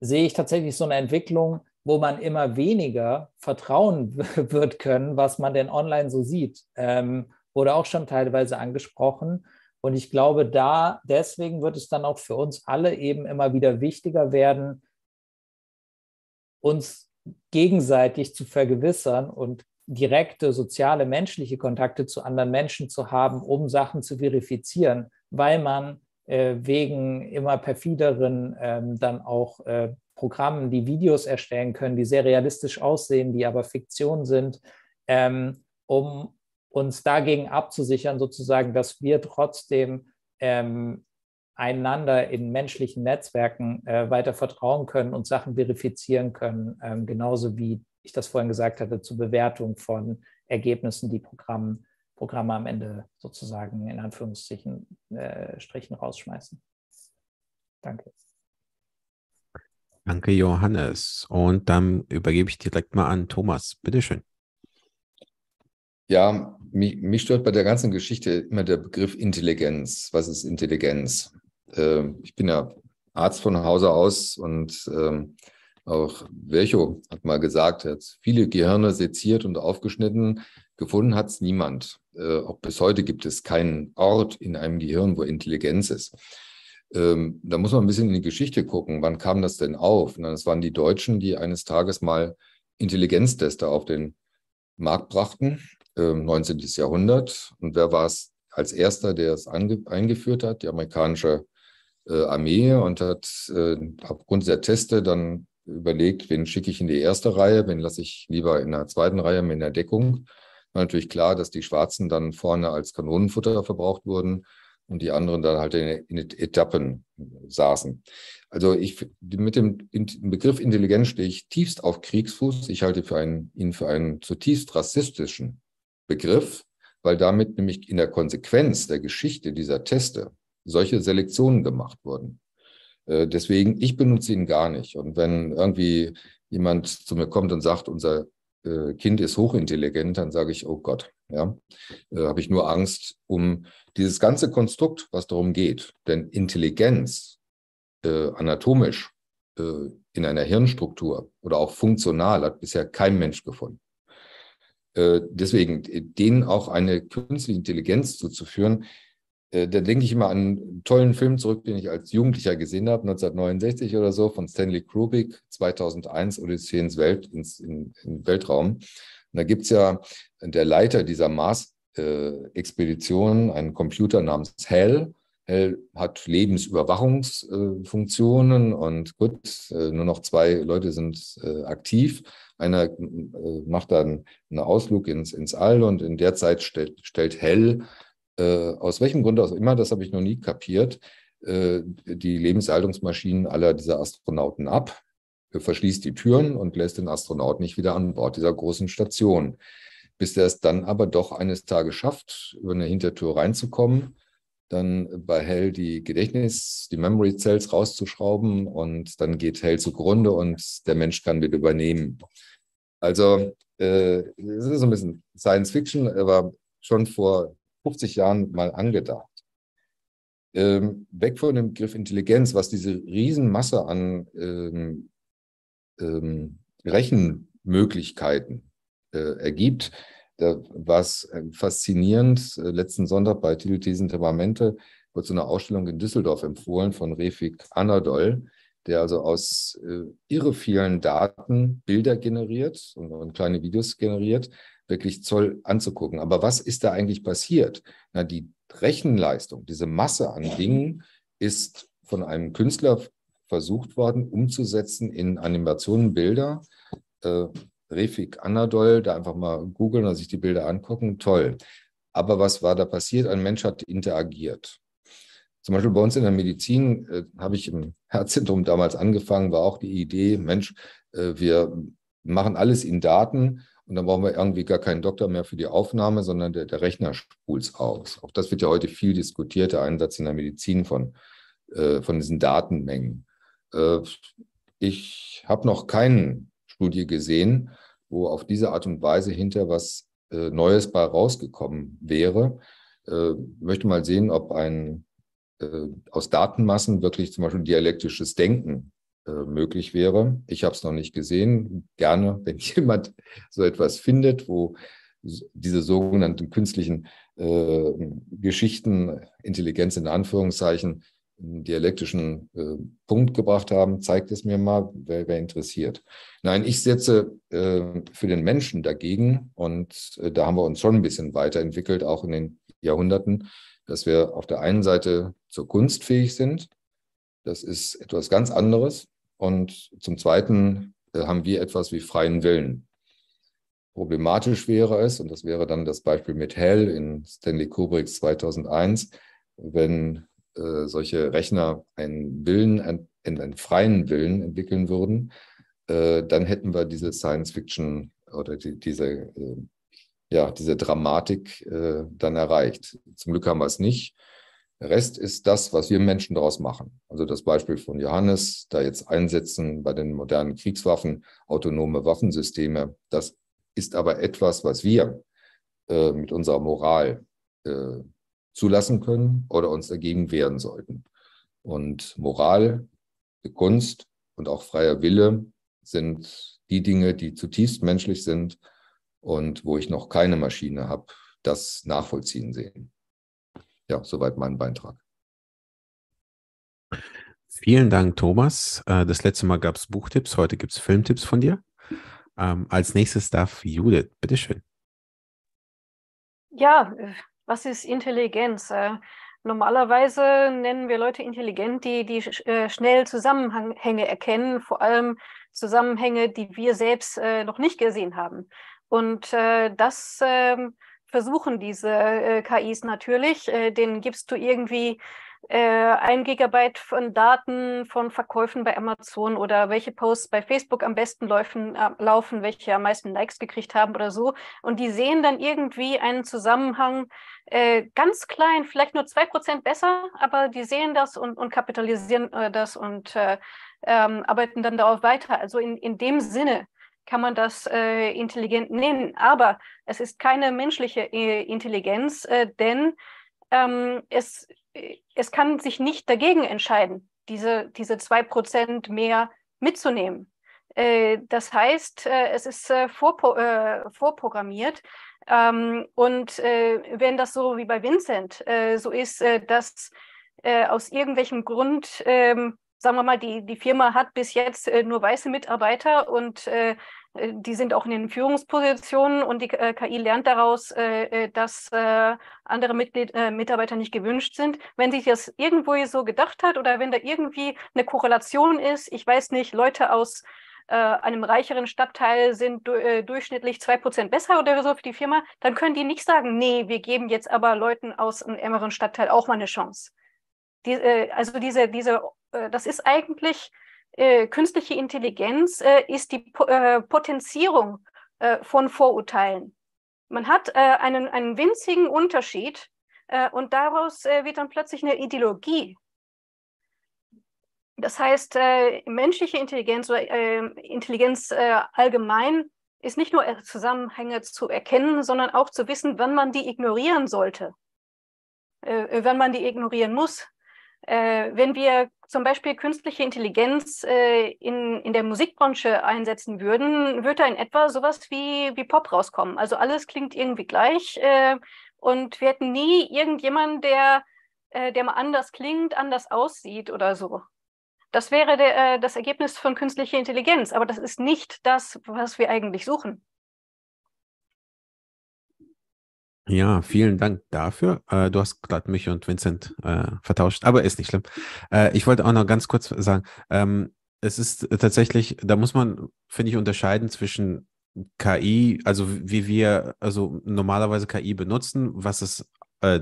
sehe ich tatsächlich so eine Entwicklung, wo man immer weniger vertrauen [laughs] wird können, was man denn online so sieht. Ähm, wurde auch schon teilweise angesprochen. Und ich glaube, da deswegen wird es dann auch für uns alle eben immer wieder wichtiger werden, uns gegenseitig zu vergewissern und direkte soziale, menschliche Kontakte zu anderen Menschen zu haben, um Sachen zu verifizieren, weil man äh, wegen immer perfideren ähm, dann auch äh, Programmen, die Videos erstellen können, die sehr realistisch aussehen, die aber Fiktion sind, ähm, um uns dagegen abzusichern, sozusagen, dass wir trotzdem ähm, einander in menschlichen Netzwerken äh, weiter vertrauen können und Sachen verifizieren können, ähm, genauso wie ich das vorhin gesagt hatte, zur Bewertung von Ergebnissen, die Programm, Programme am Ende sozusagen in Anführungsstrichen äh, Strichen rausschmeißen. Danke. Danke, Johannes. Und dann übergebe ich direkt mal an Thomas. Bitteschön. Ja, mich, mich, stört bei der ganzen Geschichte immer der Begriff Intelligenz. Was ist Intelligenz? Äh, ich bin ja Arzt von Hause aus und ähm, auch Virchow hat mal gesagt, er hat viele Gehirne seziert und aufgeschnitten. Gefunden hat es niemand. Äh, auch bis heute gibt es keinen Ort in einem Gehirn, wo Intelligenz ist. Ähm, da muss man ein bisschen in die Geschichte gucken. Wann kam das denn auf? Na, das waren die Deutschen, die eines Tages mal Intelligenztester auf den Markt brachten, äh, 19. Jahrhundert. Und wer war es als erster, der es eingeführt hat? Die amerikanische äh, Armee und hat äh, aufgrund der Teste dann überlegt, wen schicke ich in die erste Reihe, wen lasse ich lieber in der zweiten Reihe mit der Deckung. War natürlich klar, dass die Schwarzen dann vorne als Kanonenfutter verbraucht wurden und die anderen dann halt in, Etappen saßen. Also ich mit dem Begriff Intelligenz stehe ich tiefst auf Kriegsfuß. Ich halte für einen, ihn für einen zutiefst rassistischen Begriff, weil damit nämlich in der Konsequenz der Geschichte dieser Teste solche Selektionen gemacht wurden. Äh, deswegen, ich benutze ihn gar nicht. Und wenn irgendwie jemand zu mir kommt und sagt, unser äh, Kind ist hochintelligent, dann sage ich, oh Gott, ja, äh, habe ich nur Angst um dieses ganze Konstrukt, was darum geht. Denn Intelligenz äh, anatomisch äh, in einer Hirnstruktur oder auch funktional hat bisher kein Mensch gefunden. Äh, deswegen, denen auch eine künstliche Intelligenz zuzuführen, äh, da denke ich immer an einen tollen Film zurück, den ich als Jugendlicher gesehen habe, 1969 oder so, von Stanley Kubrick, 2001, Odyssee ins Welt, ins in, in Weltraum. Da gibt es ja der Leiter dieser Mars-Expedition, einen Computer namens HAL. HAL hat Lebensüberwachungsfunktionen und gut, äh, nur noch zwei Leute sind äh, aktiv. Einer äh, macht dann einen Ausflug ins, ins All und in der Zeit stellt, stellt äh, aus welchem Grund auch immer, das habe ich noch nie kapiert, die Lebenshaltungsmaschinen aller dieser Astronauten ab, verschließt die Türen und lässt den Astronauten nicht wieder an Bord dieser großen Station. Bis er es dann aber doch eines Tages schafft, über eine Hintertür reinzukommen, dann bei Hell die Gedächtnis, die Memory Cells rauszuschrauben und dann geht Hell zugrunde und der Mensch kann wieder übernehmen. Also äh, es ist ein bisschen Science Fiction, aber schon vor 50 Jahren mal angedacht. Ähm, weg von dem Begriff Intelligenz, was diese Riesenmasse an ähm, ähm, Rechenmöglichkeiten äh, ergibt, da war es äh, faszinierend. Äh, letzten Sonntag bei Tilthesen Temperamente wird so eine Ausstellung in Düsseldorf empfohlen von Refik Anadol, der also aus äh, irre vielen Daten Bilder generiert und, und kleine Videos generiert, wirklich Zoll anzugucken. Aber was ist da eigentlich passiert? Na, die Rechenleistung, diese Masse an Dingen ist von einem Künstler versucht worden, umzusetzen in Animationen, Bilder. Äh, Refik Anadol, da einfach mal googeln und sich die Bilder angucken, toll. Aber was war da passiert? Ein Mensch hat interagiert. Zum Beispiel bei uns in der Medizin äh, habe ich im [laughs] Herzzentrum damals angefangen, war auch die Idee, Mensch, äh, wir machen alles in Daten und dann brauchen wir irgendwie gar keinen Doktor mehr für die Aufnahme, sondern der, der Rechner spult aus. Auch das wird ja heute viel diskutiert, der Einsatz in der Medizin von, äh, von diesen Datenmengen. Äh, ich habe noch keine Studie gesehen, wo auf diese Art und Weise hinter was äh, Neues bei rausgekommen wäre. Äh, möchte mal sehen, ob ein äh, aus Datenmassen wirklich zum Beispiel dialektisches Denken äh, möglich wäre. Ich habe es noch nicht gesehen. Gerne, [laughs] wenn jemand so etwas findet, wo diese sogenannten künstlichen äh, Geschichten, Intelligenz in Anführungszeichen, dialektischen äh, Punkt gebracht haben, zeigt es mir mal, wer, wer interessiert. Nein, ich setze äh, für den Menschen dagegen und äh, da haben wir uns schon ein bisschen weiterentwickelt, auch in den Jahrhunderten, dass wir auf der einen Seite zur Kunst fähig sind. Das ist etwas ganz anderes. Und zum Zweiten äh, haben wir etwas wie freien Willen. Problematisch wäre es, und das wäre dann das Beispiel mit Hell in Stanley Kubricks 2001, wenn äh, solche Rechner einen Willen, einen, einen freien Willen entwickeln würden, äh, dann hätten wir diese Science Fiction oder die, diese, äh, ja, diese Dramatik äh, dann erreicht. Zum Glück haben wir es nicht. Der Rest ist das, was wir Menschen daraus machen. Also das Beispiel von Johannes, da jetzt einsetzen bei den modernen Kriegswaffen, autonome Waffensysteme, das ist aber etwas, was wir äh, mit unserer Moral zulassen können oder uns dagegen wehren sollten. Und Moral, Kunst und auch freier Wille sind die Dinge, die zutiefst menschlich sind und wo ich noch keine Maschine habe, das nachvollziehen sehen. Ja, soweit mein Beitrag. Vielen Dank, Thomas. Äh, das letzte Mal gab es Buchtipps, heute gibt es Filmtipps von dir. Ähm, als nächstes darf Judith, bitteschön. Ja, was ist Intelligenz? Äh, normalerweise nennen wir Leute intelligent, die, die äh, schnell Zusammenhänge erkennen, vor allem Zusammenhänge, die wir selbst äh, noch nicht gesehen haben. Und das ähm, versuchen diese KIs natürlich. Denen gibst du irgendwie äh, ein Gigabyte von Daten von Verkäufen bei Amazon oder welche Posts bei Facebook am besten laufen, äh, laufen, welche am meisten Likes gekriegt haben oder so. Und die sehen dann irgendwie einen Zusammenhang äh, ganz klein, vielleicht nur zwei Prozent besser, aber die sehen das und, und kapitalisieren äh, das und äh, ähm, arbeiten dann darauf weiter. Also in, in dem Sinne kann man das äh, intelligent nennen. Aber es ist keine menschliche äh, Intelligenz, äh, denn ähm, es, es kann sich nicht dagegen entscheiden, diese, diese zwei Prozent mehr mitzunehmen. Äh, das heißt, äh, es ist äh, vorpro vorprogrammiert. Ähm, und wenn das so wie bei Vincent so ist, dass aus irgendwelchem Grund ähm, sagen wir mal, die, die Firma hat bis jetzt äh, nur weiße Mitarbeiter und äh, äh, die sind auch in den Führungspositionen und die äh, KI lernt daraus, äh, äh dass andere Mitglied, Mitarbeiter nicht gewünscht sind. Wenn sich das irgendwo so gedacht hat oder wenn da irgendwie eine Korrelation ist, ich weiß nicht, Leute aus einem reicheren Stadtteil sind durchschnittlich zwei Prozent besser oder so für die Firma, dann können die nicht sagen, nee, wir geben jetzt aber Leuten aus einem ärmeren Stadtteil auch mal eine Chance. Die, also diese, diese äh, das ist eigentlich äh, künstliche Intelligenz, äh, ist die po äh, Potenzierung äh, von Vorurteilen. Man hat äh, einen, einen winzigen Unterschied und daraus wird dann plötzlich eine Ideologie. Das heißt, menschliche Intelligenz oder Intelligenz allgemein ist nicht nur Zusammenhänge zu erkennen, sondern auch zu wissen, wann man die ignorieren sollte, wann man die ignorieren muss. Äh, wenn wir zum Beispiel künstliche Intelligenz äh, in, in der Musikbranche einsetzen würden, würde da in etwa sowas wie, wie Pop rauskommen. Also alles klingt irgendwie gleich äh, und wir hätten nie irgendjemanden, der, äh, der mal anders klingt, anders aussieht oder so. Das wäre der, äh, das Ergebnis von künstlicher Intelligenz, aber das ist nicht das, was wir eigentlich suchen. Ja, vielen Dank dafür. Äh, du hast gerade mich und Vincent äh, vertauscht, aber ist nicht schlimm. Äh, ich wollte auch noch ganz kurz sagen, ähm, es ist tatsächlich, da muss man, finde ich, unterscheiden zwischen KI, also wie wir also normalerweise KI benutzen, was es äh,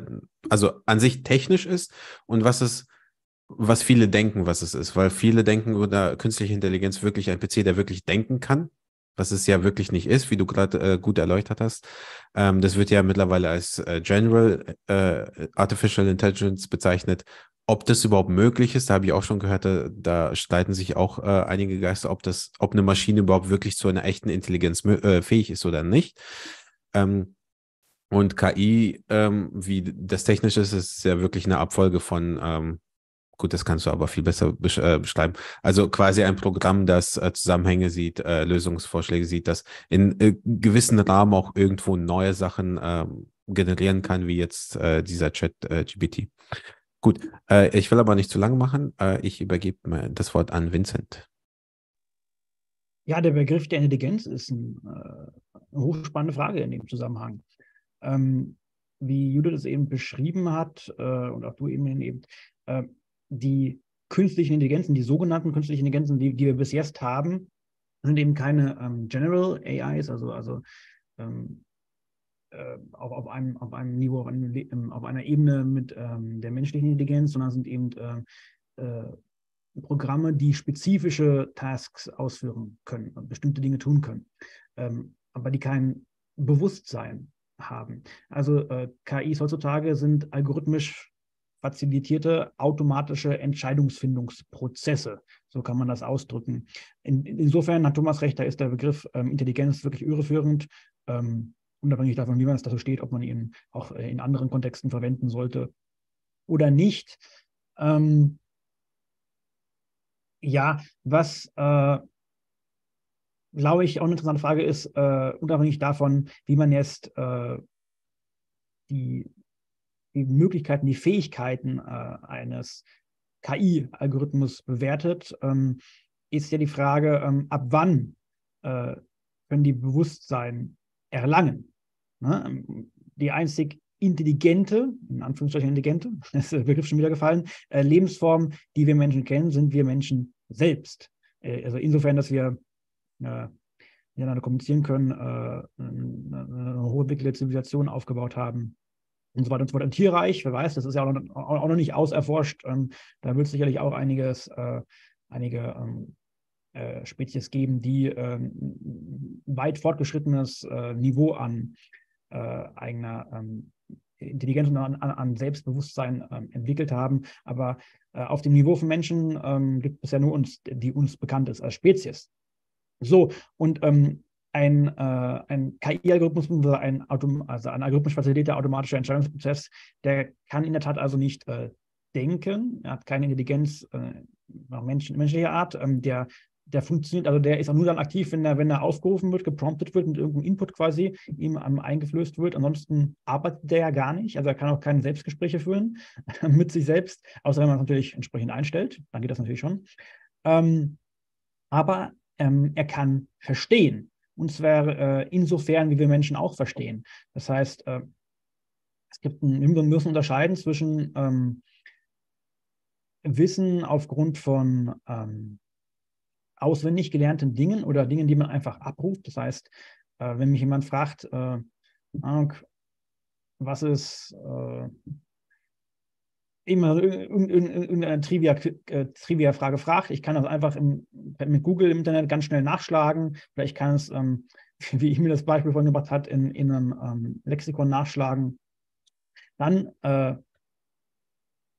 also an sich technisch ist und was es was viele denken, was es ist, weil viele denken oder künstliche Intelligenz wirklich ein PC, der wirklich denken kann, was es ja wirklich nicht ist, wie du gerade äh, gut erläutert hast. Ähm, das wird ja mittlerweile als äh, General äh, Artificial Intelligence bezeichnet. Ob das überhaupt möglich ist, da habe ich auch schon gehört, da, da streiten sich auch äh, einige Geister, ob das, ob eine Maschine überhaupt wirklich zu einer echten Intelligenz äh, fähig ist oder nicht. Ähm, und KI, ähm, wie das technisch ist, ist ja wirklich eine Abfolge von ähm, Gut, das kannst du aber viel besser besch äh, beschreiben. Also quasi ein Programm, das äh, Zusammenhänge sieht, äh, Lösungsvorschläge sieht, das in äh, gewissen Rahmen auch irgendwo neue Sachen ähm, generieren kann, wie jetzt äh, dieser Chat äh, GPT. Gut, ich will aber nicht zu lange machen. ich übergebe das Wort an Vincent. Ja, der Begriff der Intelligenz ist ein, eine hochspannende Frage in dem Zusammenhang. Ähm, wie Judith es eben beschrieben hat äh, und auch du eben, eben äh, die künstlichen Intelligenzen, die sogenannten künstlichen Intelligenzen, die, die wir bis jetzt haben, sind eben keine ähm, General AIs, also, also ähm, äh, auf, auf, einem, auf einem Niveau, auf, einem, ähm, auf einer Ebene mit ähm, der menschlichen Intelligenz, sondern sind eben äh, äh, Programme, die spezifische Tasks ausführen können, bestimmte Dinge tun können, ähm, aber die kein Bewusstsein haben. Also äh, KIs heutzutage sind algorithmisch facilitierte automatische Entscheidungsfindungsprozesse. So kann man das ausdrücken. In, insofern hat Thomas recht, da ist der Begriff ähm, Intelligenz wirklich irreführend, ähm, unabhängig davon, wie man es dazu steht, ob man ihn auch äh, in anderen Kontexten verwenden sollte oder nicht. Ähm, ja, was äh, glaube ich auch eine interessante Frage ist, äh, unabhängig davon, wie man jetzt äh, die, die Möglichkeiten, die Fähigkeiten äh, eines KI-Algorithmus bewertet, ähm, ist ja die Frage, ähm, ab wann äh, können die Bewusstsein erlangen. Ne? Die einzig intelligente, in Anführungszeichen intelligente, [laughs] ist der Begriff schon wieder gefallen, äh, Lebensform, die wir Menschen kennen, sind wir Menschen selbst. Äh, also insofern, dass wir äh, miteinander kommunizieren können, äh, eine, eine hohe Zivilisation aufgebaut haben und so weiter und so fort. Ein Tierreich, wer weiß, das ist ja auch noch, auch noch nicht auserforscht. Ähm, da wird es sicherlich auch einiges, äh, einige ähm, äh, Spezies geben, die ähm, weit fortgeschrittenes äh, Niveau an äh, eigener ähm, Intelligenz und an, an Selbstbewusstsein ähm, entwickelt haben. Aber äh, auf dem Niveau von Menschen ähm, gibt es ja nur uns, die uns bekannt ist als Spezies. So, und ähm, ein, äh, ein KI-Algorithmus, ein, also ein algorithmisch facilitierter automatischer Entscheidungsprozess, der kann in der Tat also nicht äh, denken, er hat keine Intelligenz äh, Menschen, menschlicher Art, ähm, der, der funktioniert, also der ist auch nur dann aktiv, wenn er, wenn er aufgerufen wird, gepromptet wird mit irgendeinem Input quasi ihm ähm, eingeflößt wird. Ansonsten arbeitet der ja gar nicht, also er kann auch keine Selbstgespräche führen [laughs] mit sich selbst, außer wenn man es natürlich entsprechend einstellt, dann geht das natürlich schon. Ähm, aber ähm, er kann verstehen. Und zwar äh, insofern, wie wir Menschen auch verstehen. Das heißt, äh, es gibt ein, wir müssen unterscheiden zwischen ähm, Wissen aufgrund von ähm, auswendig gelernten Dingen oder Dingen, die man einfach abruft. Das heißt, äh, wenn mich jemand fragt, äh, was ist äh, immer irgendeine Trivia-Frage äh, Trivia fragt. Ich kann das einfach im, mit Google im Internet ganz schnell nachschlagen. Oder ich kann es, ähm, [laughs] wie ich mir das Beispiel vorhin gemacht habe, in, in einem ähm, Lexikon nachschlagen. Dann äh,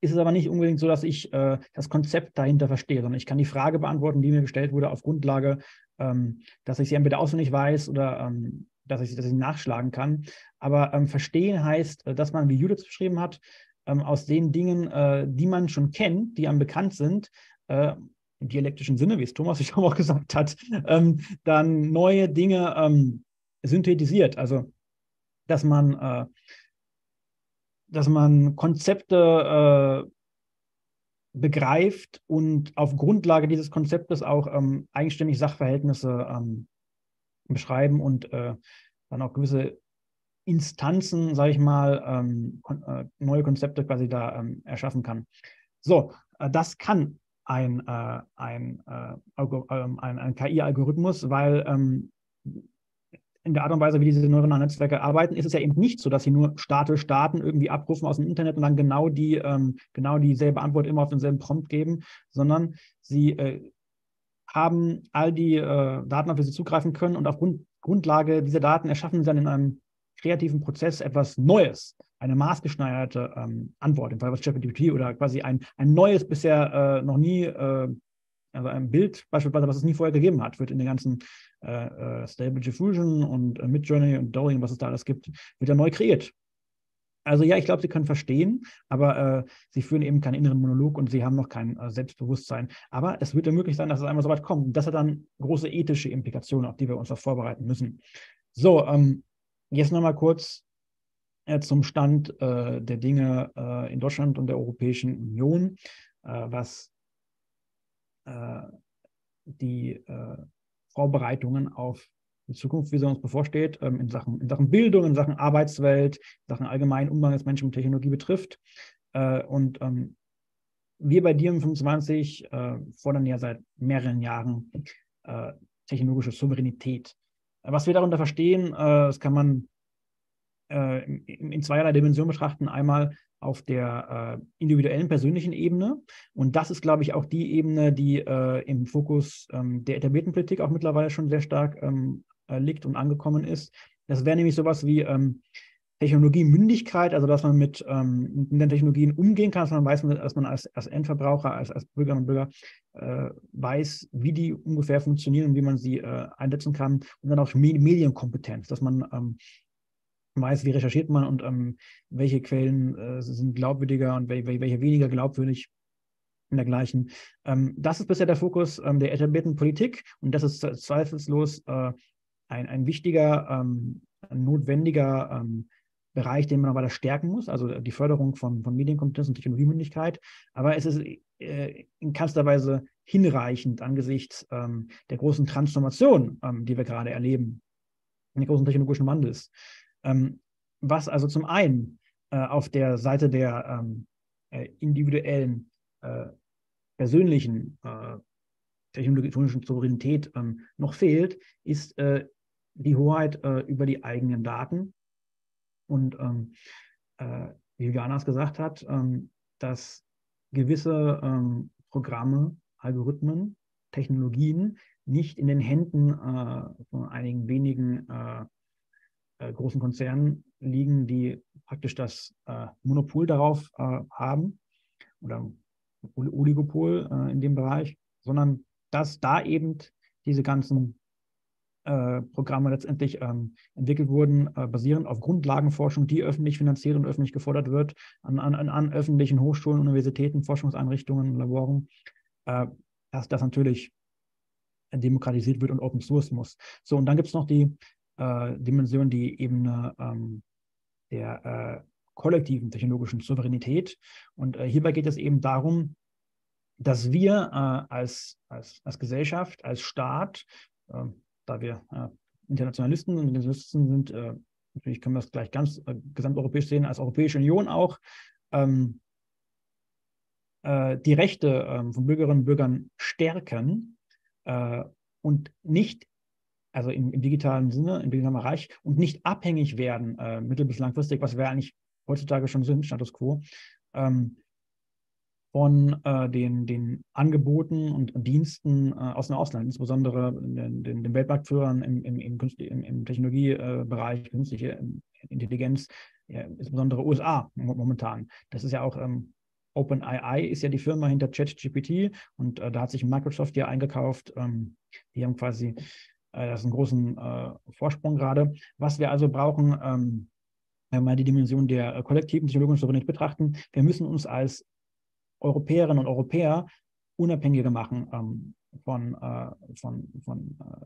ist es aber nicht unbedingt so, dass ich äh, das Konzept dahinter verstehe, sondern ich kann die Frage beantworten, die mir gestellt wurde, auf Grundlage, ähm, dass ich sie entweder auswendig weiß oder ähm, dass, ich, dass ich nachschlagen kann. Aber ähm, verstehen heißt, äh, dass man, wie Judith beschrieben hat, ähm, aus den Dingen, äh, die man schon kennt, die einem bekannt sind, äh, im dialektischen Sinne, wie es Thomas [laughs] sich auch gesagt hat, ähm, dann neue Dinge ähm, synthetisiert. Also, dass man, äh, dass man Konzepte äh, begreift und auf Grundlage dieses Konzeptes auch ähm, eigenständig Sachverhältnisse ähm, beschreiben und äh, dann auch gewisse Instanzen, sage ich mal, ähm, äh, neue Konzepte quasi da ähm, erschaffen kann. So, äh, das kann ein, äh, ein, äh, ähm, ein, ein KI-Algorithmus, weil ähm, in der Art und Weise, wie diese neuronalen Netzwerke arbeiten, ist es ja eben nicht so, dass sie nur statisch Daten irgendwie abrufen aus dem Internet und dann genau die ähm, genau dieselbe Antwort immer auf denselben Prompt geben, sondern sie äh, haben all die äh, Daten, auf die sie zugreifen können und auf Grund, Grundlage dieser Daten erschaffen sie dann in einem kreativen Prozess etwas Neues, eine maßgeschneiderte ähm, Antwort, im Fall was ChatGPT oder quasi ein, ein neues, bisher äh, noch nie, äh, also ein Bild beispielsweise, was es nie vorher gegeben hat, wird in den ganzen äh, äh Stable Diffusion und äh, Midjourney und Dolly, was es da alles gibt, wird ja neu kreiert. Also ja, ich glaube, sie können verstehen, aber äh, sie führen eben keinen inneren Monolog und sie haben noch kein äh, Selbstbewusstsein. Aber es wird ja möglich sein, dass es einmal so weit kommt. Das hat dann große ethische Implikationen, auf die wir uns da vorbereiten müssen. So, ähm, Jetzt nochmal kurz äh, zum Stand äh, der Dinge äh, in Deutschland und der Europäischen Union, äh, was äh, die Vorbereitungen auf die Zukunft, wie sie uns bevorsteht, ähm, in, Sachen, in Sachen Bildung, in Sachen Arbeitswelt, in Sachen allgemeinen Umgang des Menschen mit Technologie betrifft. Und ähm, wir bei Diem 25 äh, fordern ja seit mehreren Jahren technologische Souveränität. Was wir darunter verstehen, äh, das kann man äh, in, zweierlei Dimensionen betrachten. Einmal auf der äh, individuellen, persönlichen Ebene. Und das ist, glaube ich, auch die Ebene, die im Fokus ähm, der etablierten Politik auch mittlerweile schon sehr stark ähm, liegt und angekommen ist. Das wäre nämlich sowas wie ähm, Technologiemündigkeit, also dass man mit, ähm, mit den Technologien umgehen kann, dass man weiß, dass man als, als Endverbraucher, als, als Bürgerinnen und Bürger äh, weiß, wie die ungefähr funktionieren und wie man sie äh, einsetzen kann. Und dann auch Medienkompetenz, dass man ähm, weiß, wie recherchiert man und ähm, welche Quellen äh, sind glaubwürdiger und welche, welche weniger glaubwürdig und dergleichen. Ähm, das ist bisher der Fokus ähm, der etablierten Politik und das ist zweifellos äh, ein, ein wichtiger, ähm, notwendiger Bereich, den man weiter stärken muss, also die Förderung von, von Medienkompetenz und Technologiemündigkeit. Aber es ist äh, in keinster Weise hinreichend angesichts ähm, der großen Transformation, ähm, die wir gerade erleben, den großen technologischen Wandels. Ähm, was also zum einen äh, auf der Seite der ähm, äh, individuellen, äh, persönlichen äh, technologischen Souveränität ähm, noch fehlt, ist äh, die Hoheit über die eigenen Daten. Und ähm, wie Juliana es gesagt hat, ähm, dass gewisse ähm, Programme, Algorithmen, Technologien nicht in den Händen von einigen wenigen äh, großen Konzernen liegen, die praktisch das äh, Monopol darauf äh, haben oder Oligopol äh, in dem Bereich, sondern dass da eben diese ganzen äh, Programme letztendlich ähm, entwickelt wurden, äh, basierend auf Grundlagenforschung, die öffentlich finanziert und öffentlich gefordert wird, an, an, an öffentlichen Hochschulen, Universitäten, Forschungseinrichtungen, Laboren, dass das natürlich demokratisiert wird und Open Source muss. So, und dann gibt es noch die äh, Dimension die Ebene ähm, der äh, kollektiven technologischen Souveränität. Und äh, hierbei geht es eben darum, dass wir äh, als, als, als Gesellschaft, als Staat, ähm, da wir äh, Internationalisten und Internationalisten sind, äh, natürlich können wir das gleich ganz gesamteuropäisch sehen, als Europäische Union auch, ähm, die Rechte ähm, von Bürgerinnen und Bürgern stärken und nicht also im, im, digitalen Sinne, im digitalen Bereich und nicht abhängig werden, äh, mittel- bis langfristig, was wir eigentlich heutzutage schon sind, Status quo, ähm, von äh, den, den Angeboten und Diensten äh, aus dem Ausland, insbesondere den, den, den Weltmarktführern im, im, im, im, im Technologiebereich, künstliche Intelligenz, ja, insbesondere USA momentan. Das ist ja auch ähm, OpenAI ist ja die Firma hinter ChatGPT und äh, da hat sich Microsoft ja eingekauft. Ähm, die haben quasi äh, das ist ein großen äh, Vorsprung gerade. Was wir also brauchen, ähm, wenn wir mal die Dimension der äh, kollektiven technologischen Souveränität betrachten, wir müssen uns als Europäerinnen und Europäer unabhängiger machen ähm, von, äh, von, von äh,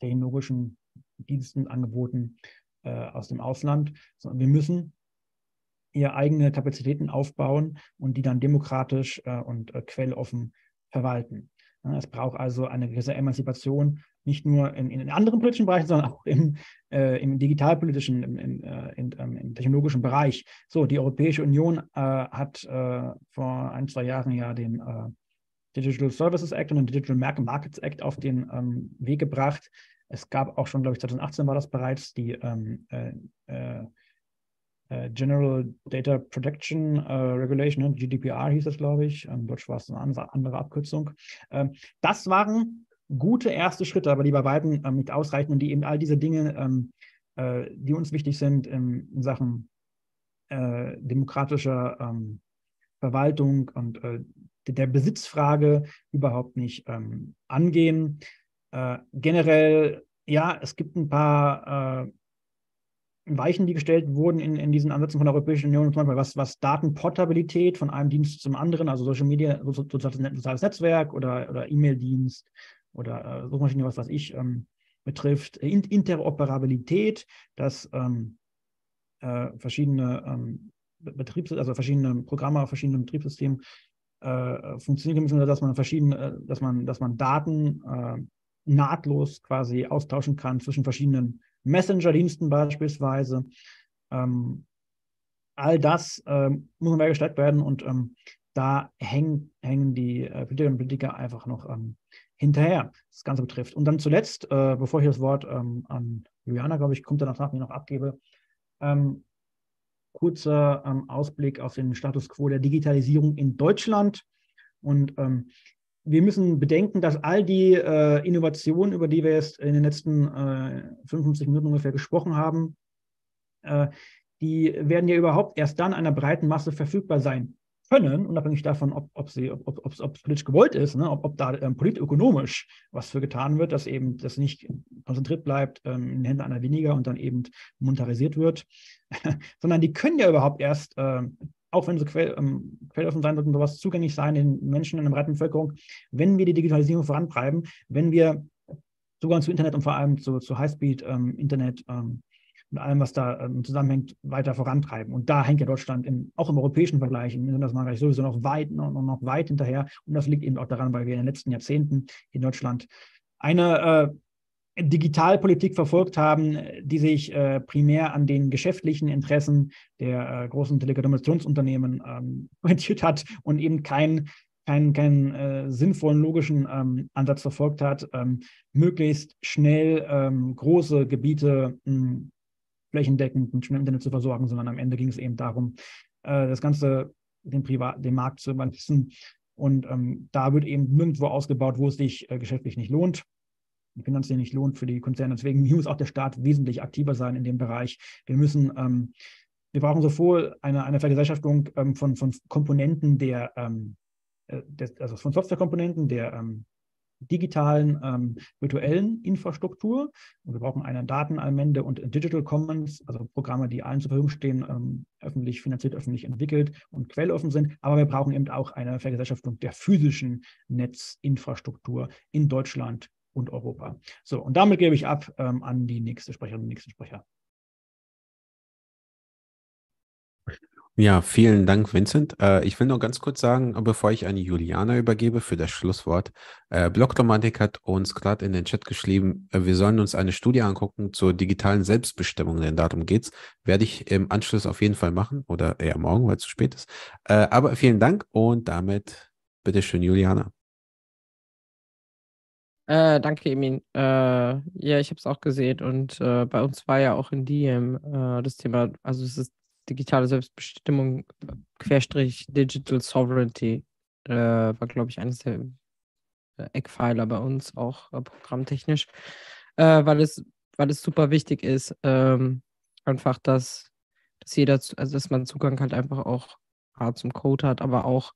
technologischen Diensten, Angeboten äh, aus dem Ausland. Sondern wir müssen ihre eigene Kapazitäten aufbauen und die dann demokratisch und quelloffen verwalten. Es braucht also eine gewisse Emanzipation nicht nur in, in anderen politischen Bereichen, sondern auch im, äh, im digitalpolitischen, im, im, äh, in, ähm, im, technologischen Bereich. So, die Europäische Union äh, hat äh, vor ein, zwei Jahren ja den äh, Digital Services Act und den Digital Markets Act auf den ähm, Weg gebracht. Es gab auch schon, glaube ich, 2018 war das bereits, die ähm, äh, General Data Protection Regulation, ne, GDPR hieß es, glaube ich. In Deutsch war es eine andere Abkürzung. Ähm, das waren gute erste Schritte, aber die bei weitem ähm, nicht ausreichen und die eben all diese Dinge, ähm, äh, die uns wichtig sind ähm, in Sachen äh, demokratischer ähm, Verwaltung und äh, der Besitzfrage überhaupt nicht ähm, angehen. Äh, generell, ja, es gibt ein paar äh, Weichen, die gestellt wurden in, in diesen Ansätzen von der Europäischen Union, zum Beispiel was, was Datenportabilität von einem Dienst zum anderen, also Social Media, soziales Netzwerk oder, oder E-Mail-Dienst oder äh, Suchmaschine, was weiß ich, ähm, betrifft, In Interoperabilität, dass ähm, äh, verschiedene ähm, Betriebs also verschiedene Programme auf verschiedenen Betriebssystemen äh, funktionieren müssen, dass man verschiedene, äh, dass man, dass man Daten äh, nahtlos quasi austauschen kann zwischen verschiedenen Messenger-Diensten beispielsweise. Ähm, all das ähm, muss mehr gestaltet werden und ähm, da hängen, hängen die äh, Politikerinnen und Politiker einfach noch ähm, hinterher, was das Ganze betrifft. Und dann zuletzt, äh, bevor ich das Wort ähm, an Juliana, glaube ich, kommt danach mir noch abgebe, ähm, kurzer Ausblick auf den Status quo der Digitalisierung in Deutschland. Und ähm, wir müssen bedenken, dass all die äh, Innovationen, über die wir jetzt in den letzten äh, 55 Minuten ungefähr gesprochen haben, äh, die werden ja überhaupt erst dann einer breiten Masse verfügbar sein können, unabhängig davon, ob, ob, sie, ob, ob, ob es politisch gewollt ist, ne, ob, ob da ähm, politökonomisch was für getan wird, dass eben das nicht konzentriert bleibt ähm, in den Händen einer weniger und dann eben monetarisiert wird, [laughs] sondern die können ja überhaupt erst, äh, auch wenn sie quell, ähm, quelloffen sein sollten, sowas zugänglich sein den Menschen in der breiten Bevölkerung, wenn wir die Digitalisierung vorantreiben, wenn wir Zugang zu Internet und vor allem zu, zu Highspeed-Internet ähm, und allem, was da ähm, zusammenhängt, weiter vorantreiben. Und da hängt ja Deutschland im, auch im europäischen Vergleich, im internationalen Vergleich sowieso noch weit, noch, noch weit hinterher. Und das liegt eben auch daran, weil wir in den letzten Jahrzehnten in Deutschland eine äh, Digitalpolitik verfolgt haben, die sich äh, primär an den geschäftlichen Interessen der äh, großen Telekommunikationsunternehmen ähm, [laughs] orientiert hat und eben kein keinen, keinen äh, sinnvollen, logischen ähm, Ansatz verfolgt hat, ähm, möglichst schnell ähm, große Gebiete mh, hm, flächendeckend mit schnellem Internet zu versorgen, sondern am Ende ging es eben darum, äh, das Ganze den, Privat den Markt zu überlassen. Und ähm, da wird eben nirgendwo ausgebaut, wo es sich äh, geschäftlich nicht lohnt, finanziell nicht lohnt für die Konzerne. Deswegen muss auch der Staat wesentlich aktiver sein in dem Bereich. Wir müssen, ähm, wir brauchen sowohl eine, eine Vergesellschaftung ähm, von, von Komponenten der, ähm, äh, des, also von Softwarekomponenten der ähm, digitalen ähm, virtuellen Infrastruktur. Und wir brauchen eine Datenallmende und Digital Commons, also Programme, die allen zur Verfügung stehen, ähm, öffentlich finanziert, öffentlich entwickelt und quelloffen sind. Aber wir brauchen eben auch eine Vergesellschaftung der physischen Netzinfrastruktur in Deutschland und Europa. So, und damit gebe ich ab ähm, an die nächste Sprecherin, den nächsten Sprecher. Ja, vielen Dank, Vincent. Äh, ich will nur ganz kurz sagen, bevor ich an Juliana übergebe für das Schlusswort. Äh, Blockdomatik hat uns gerade in den Chat geschrieben, äh, wir sollen uns eine Studie angucken zur digitalen Selbstbestimmung, denn darum geht's. Werde ich im Anschluss auf jeden Fall machen oder eher morgen, weil es zu spät ist. Äh, aber vielen Dank und damit bitteschön, Juliana. Äh, danke, Emin. Äh, ja, ich habe es auch gesehen und äh, bei uns war ja auch in Diem äh, das Thema, also es ist digitale Selbstbestimmung, Querstrich Digital Sovereignty, äh, war, glaube ich, eines der äh, Eckpfeiler bei uns, auch programmtechnisch, weil, es, weil es super wichtig ist, ähm, einfach, dass, dass jeder, also dass man Zugang halt einfach auch A, zum Code hat, aber auch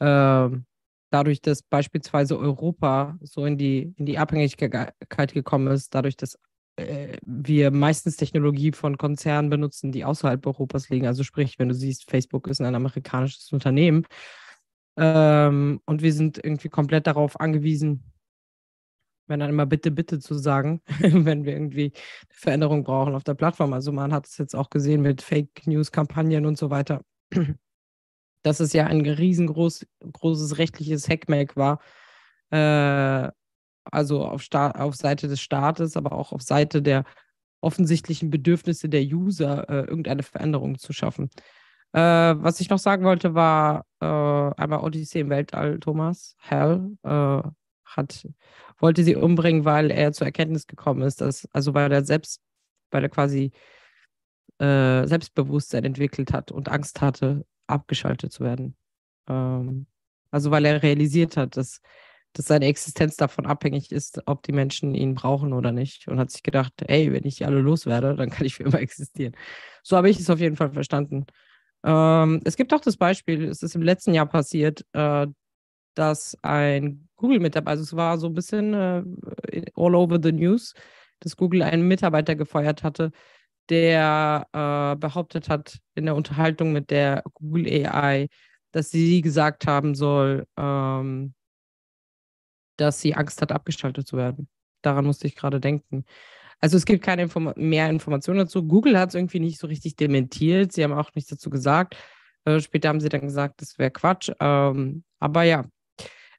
ähm, dadurch, dass beispielsweise Europa so in die, in die Abhängigkeit gekommen ist, dadurch, dass äh, wir meistens Technologie von Konzernen benutzen, die außerhalb Europas liegen. Also sprich, wenn du siehst, Facebook ist ein amerikanisches Unternehmen ähm, und wir sind irgendwie komplett darauf angewiesen, wenn dann immer bitte, bitte zu sagen, [laughs] wenn wir irgendwie Veränderung brauchen auf der Plattform. Also man hat es jetzt auch gesehen mit Fake News-Kampagnen und so weiter, dass es ja ein riesengroßes rechtliches Hackmack war, äh, also auf, auf Seite des Staates, aber auch auf Seite der offensichtlichen Bedürfnisse der User, äh, irgendeine Veränderung zu schaffen. Äh, was ich noch sagen wollte, war äh, einmal Odyssey im Weltall, Thomas. Hell äh, hat, wollte sie umbringen, weil er zur Erkenntnis gekommen ist, dass, also weil er selbst, weil er quasi äh, Selbstbewusstsein entwickelt hat und Angst hatte, abgeschaltet zu werden. Ähm, also weil er realisiert hat, dass dass seine Existenz davon abhängig ist, ob die Menschen ihn brauchen oder nicht. Und hat sich gedacht, ey, wenn ich die alle loswerde, dann kann ich für immer [laughs] existieren. So habe ich es auf jeden Fall verstanden. Ähm, es gibt auch das Beispiel, es ist im letzten Jahr passiert, äh, dass ein Google-Mitarbeiter, also es war so ein bisschen äh, all over the news, dass Google einen Mitarbeiter gefeuert hatte, der äh, behauptet hat in der Unterhaltung mit der Google AI, dass sie gesagt haben soll, ähm, dass sie Angst hat, abgeschaltet zu werden. Daran musste ich gerade denken. Also es gibt keine Inform mehr Informationen dazu. Google hat es irgendwie nicht so richtig dementiert. Sie haben auch nichts dazu gesagt. Äh, später haben sie dann gesagt, das wäre Quatsch. Ähm, aber ja,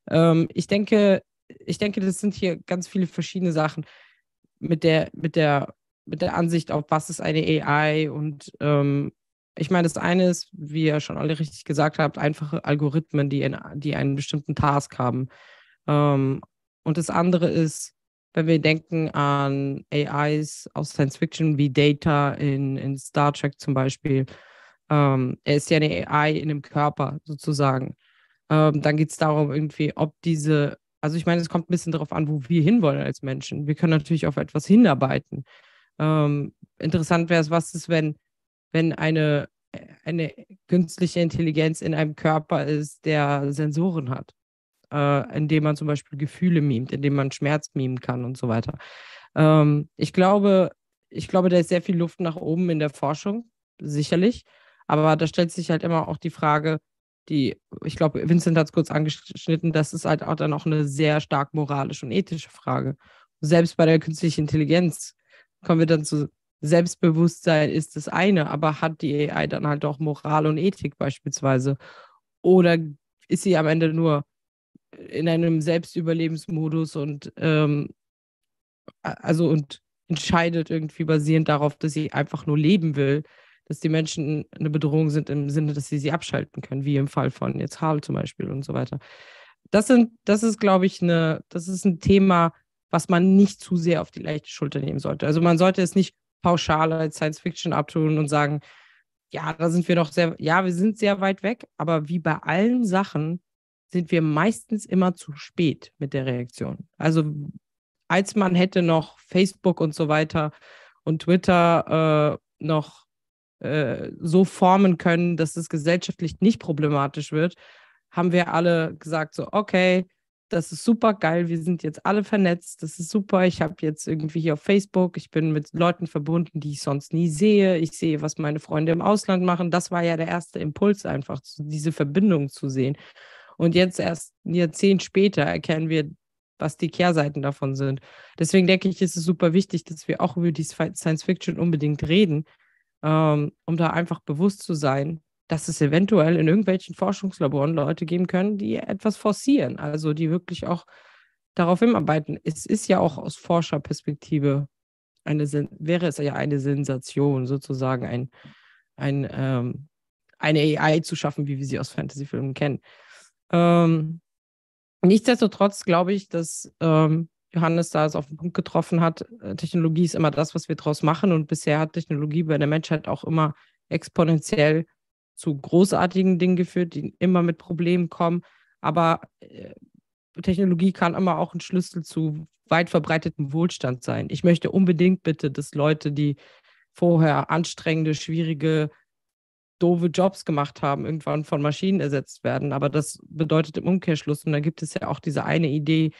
ähm, ich denke, ich denke, das sind hier ganz viele verschiedene Sachen mit der, mit der, mit der Ansicht auf, was ist eine AI und ähm, ich meine, das eine ist, wie ihr schon alle richtig gesagt habt, einfache Algorithmen, die, in, die einen bestimmten Task haben. Ähm, und das andere ist, wenn wir denken an AIs aus Science Fiction wie Data in, in Star Trek zum Beispiel, ähm, er ist ja eine AI in einem Körper sozusagen. Ähm, dann geht es darum, irgendwie, ob diese, also ich meine, es kommt ein bisschen darauf an, wo wir hinwollen als Menschen. Wir können natürlich auf etwas hinarbeiten. Ähm, interessant wäre es, was ist, wenn wenn eine, eine künstliche Intelligenz in einem Körper ist, der Sensoren hat, äh, indem man zum Beispiel Gefühle mimt, indem man Schmerz mimen kann und so weiter. Ähm, ich glaube, ich glaube, da ist sehr viel Luft nach oben in der Forschung, sicherlich. Aber da stellt sich halt immer auch die Frage, die, ich glaube, Vincent hat es kurz angeschnitten, das ist halt auch dann auch eine sehr stark moralische und ethische Frage. Selbst bei der künstlichen Intelligenz kommen wir dann zu Selbstbewusstsein ist das eine, aber hat die AI dann halt auch Moral und Ethik beispielsweise? Oder ist sie am Ende nur in einem Selbstüberlebensmodus und ähm, also und entscheidet irgendwie basierend darauf, dass sie einfach nur leben will, dass die Menschen eine Bedrohung sind im Sinne, dass sie sie abschalten können, wie im Fall von jetzt Harl zum Beispiel und so weiter. Das sind, das ist, glaube ich, eine, das ist ein Thema, was man nicht zu sehr auf die leichte Schulter nehmen sollte. Also man sollte es nicht pauschal als Science Fiction abtun und sagen, ja, da sind wir doch sehr, ja, wir sind sehr weit weg, aber wie bei allen Sachen sind wir meistens immer zu spät mit der Reaktion. Also als man hätte noch Facebook und so weiter und Twitter äh, noch äh, so formen können, dass es gesellschaftlich nicht problematisch wird, haben wir alle gesagt, so, okay, das ist super geil, wir sind jetzt alle vernetzt, das ist super. Ich habe jetzt irgendwie hier auf Facebook, ich bin mit Leuten verbunden, die ich sonst nie sehe. Ich sehe, was meine Freunde im Ausland machen. Das war ja der erste Impuls, einfach diese Verbindung zu sehen. Und jetzt erst ein Jahrzehnt später erkennen wir, was die Kehrseiten davon sind. Deswegen denke ich, ist es super wichtig, dass wir auch über die Science Fiction unbedingt reden, ähm, um da einfach bewusst zu sein, dass es eventuell in irgendwelchen Forschungslaboren Leute geben können, die etwas forcieren, also die wirklich auch darauf hinarbeiten. Es ist ja auch aus Forscherperspektive eine, wäre es ja eine Sensation, sozusagen ein, ein, ähm, eine AI zu schaffen, wie wir sie aus Fantasyfilmen kennen. Ähm, nichtsdestotrotz glaube ich, dass ähm, Johannes da es auf den Punkt getroffen hat, äh, Technologie ist immer das, was wir daraus machen und bisher hat Technologie bei der Menschheit auch immer exponentiell zu großartigen Dingen geführt, die immer mit Problemen kommen. Aber äh, Technologie kann immer auch ein Schlüssel zu weit verbreitetem Wohlstand sein. Ich möchte unbedingt bitte, dass Leute, die vorher anstrengende, schwierige, doofe Jobs gemacht haben, irgendwann von Maschinen ersetzt werden. Aber das bedeutet im Umkehrschluss, und da gibt es ja auch diese eine Idee,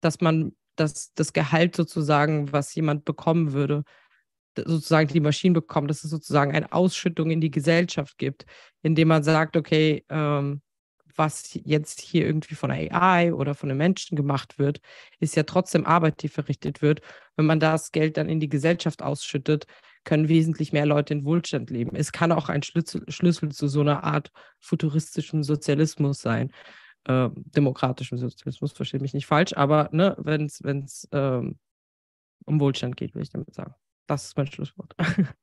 dass man das, das Gehalt sozusagen, was jemand bekommen würde, sozusagen die Maschinen bekommen, dass es sozusagen eine Ausschüttung in die Gesellschaft gibt, indem man sagt, okay, ähm, was jetzt hier irgendwie von AI oder von einem Menschen gemacht wird, ist ja trotzdem Arbeit, die verrichtet wird. Wenn man das Geld dann in die Gesellschaft ausschüttet, können wesentlich mehr Leute in Wohlstand leben. Es kann auch ein Schlüssel, Schlüssel zu so einer Art futuristischen Sozialismus sein. Äh, demokratischen Sozialismus, verstehe mich nicht falsch, aber ne, wenn es ähm, um Wohlstand geht, will ich damit sagen. Das ist mein Schlusswort. [laughs]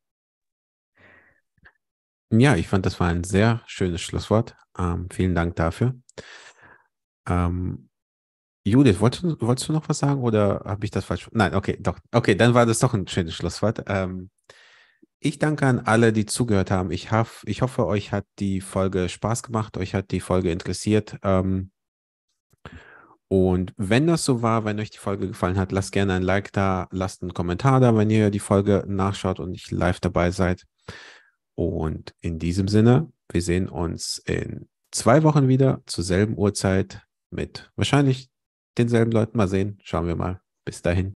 Ja, ich fand, das war ein sehr schönes Schlusswort. Ähm, vielen Dank dafür. Ähm, Judith, wolltest du, wolltest du noch was sagen oder habe ich das falsch? Nein, okay, doch. Okay, dann war das doch ein schönes Schlusswort. Ähm, ich danke an alle, die zugehört haben. Ich, haf, ich hoffe, euch hat die Folge Spaß gemacht, euch hat die Folge interessiert. Ähm, und wenn das so war, wenn euch die Folge gefallen hat, lasst gerne ein Like da, lasst einen Kommentar da, wenn ihr die Folge nachschaut und nicht live dabei seid. Und in diesem Sinne, wir sehen uns in zwei Wochen wieder zur selben Uhrzeit mit wahrscheinlich denselben Leuten. Mal sehen, schauen wir mal. Bis dahin.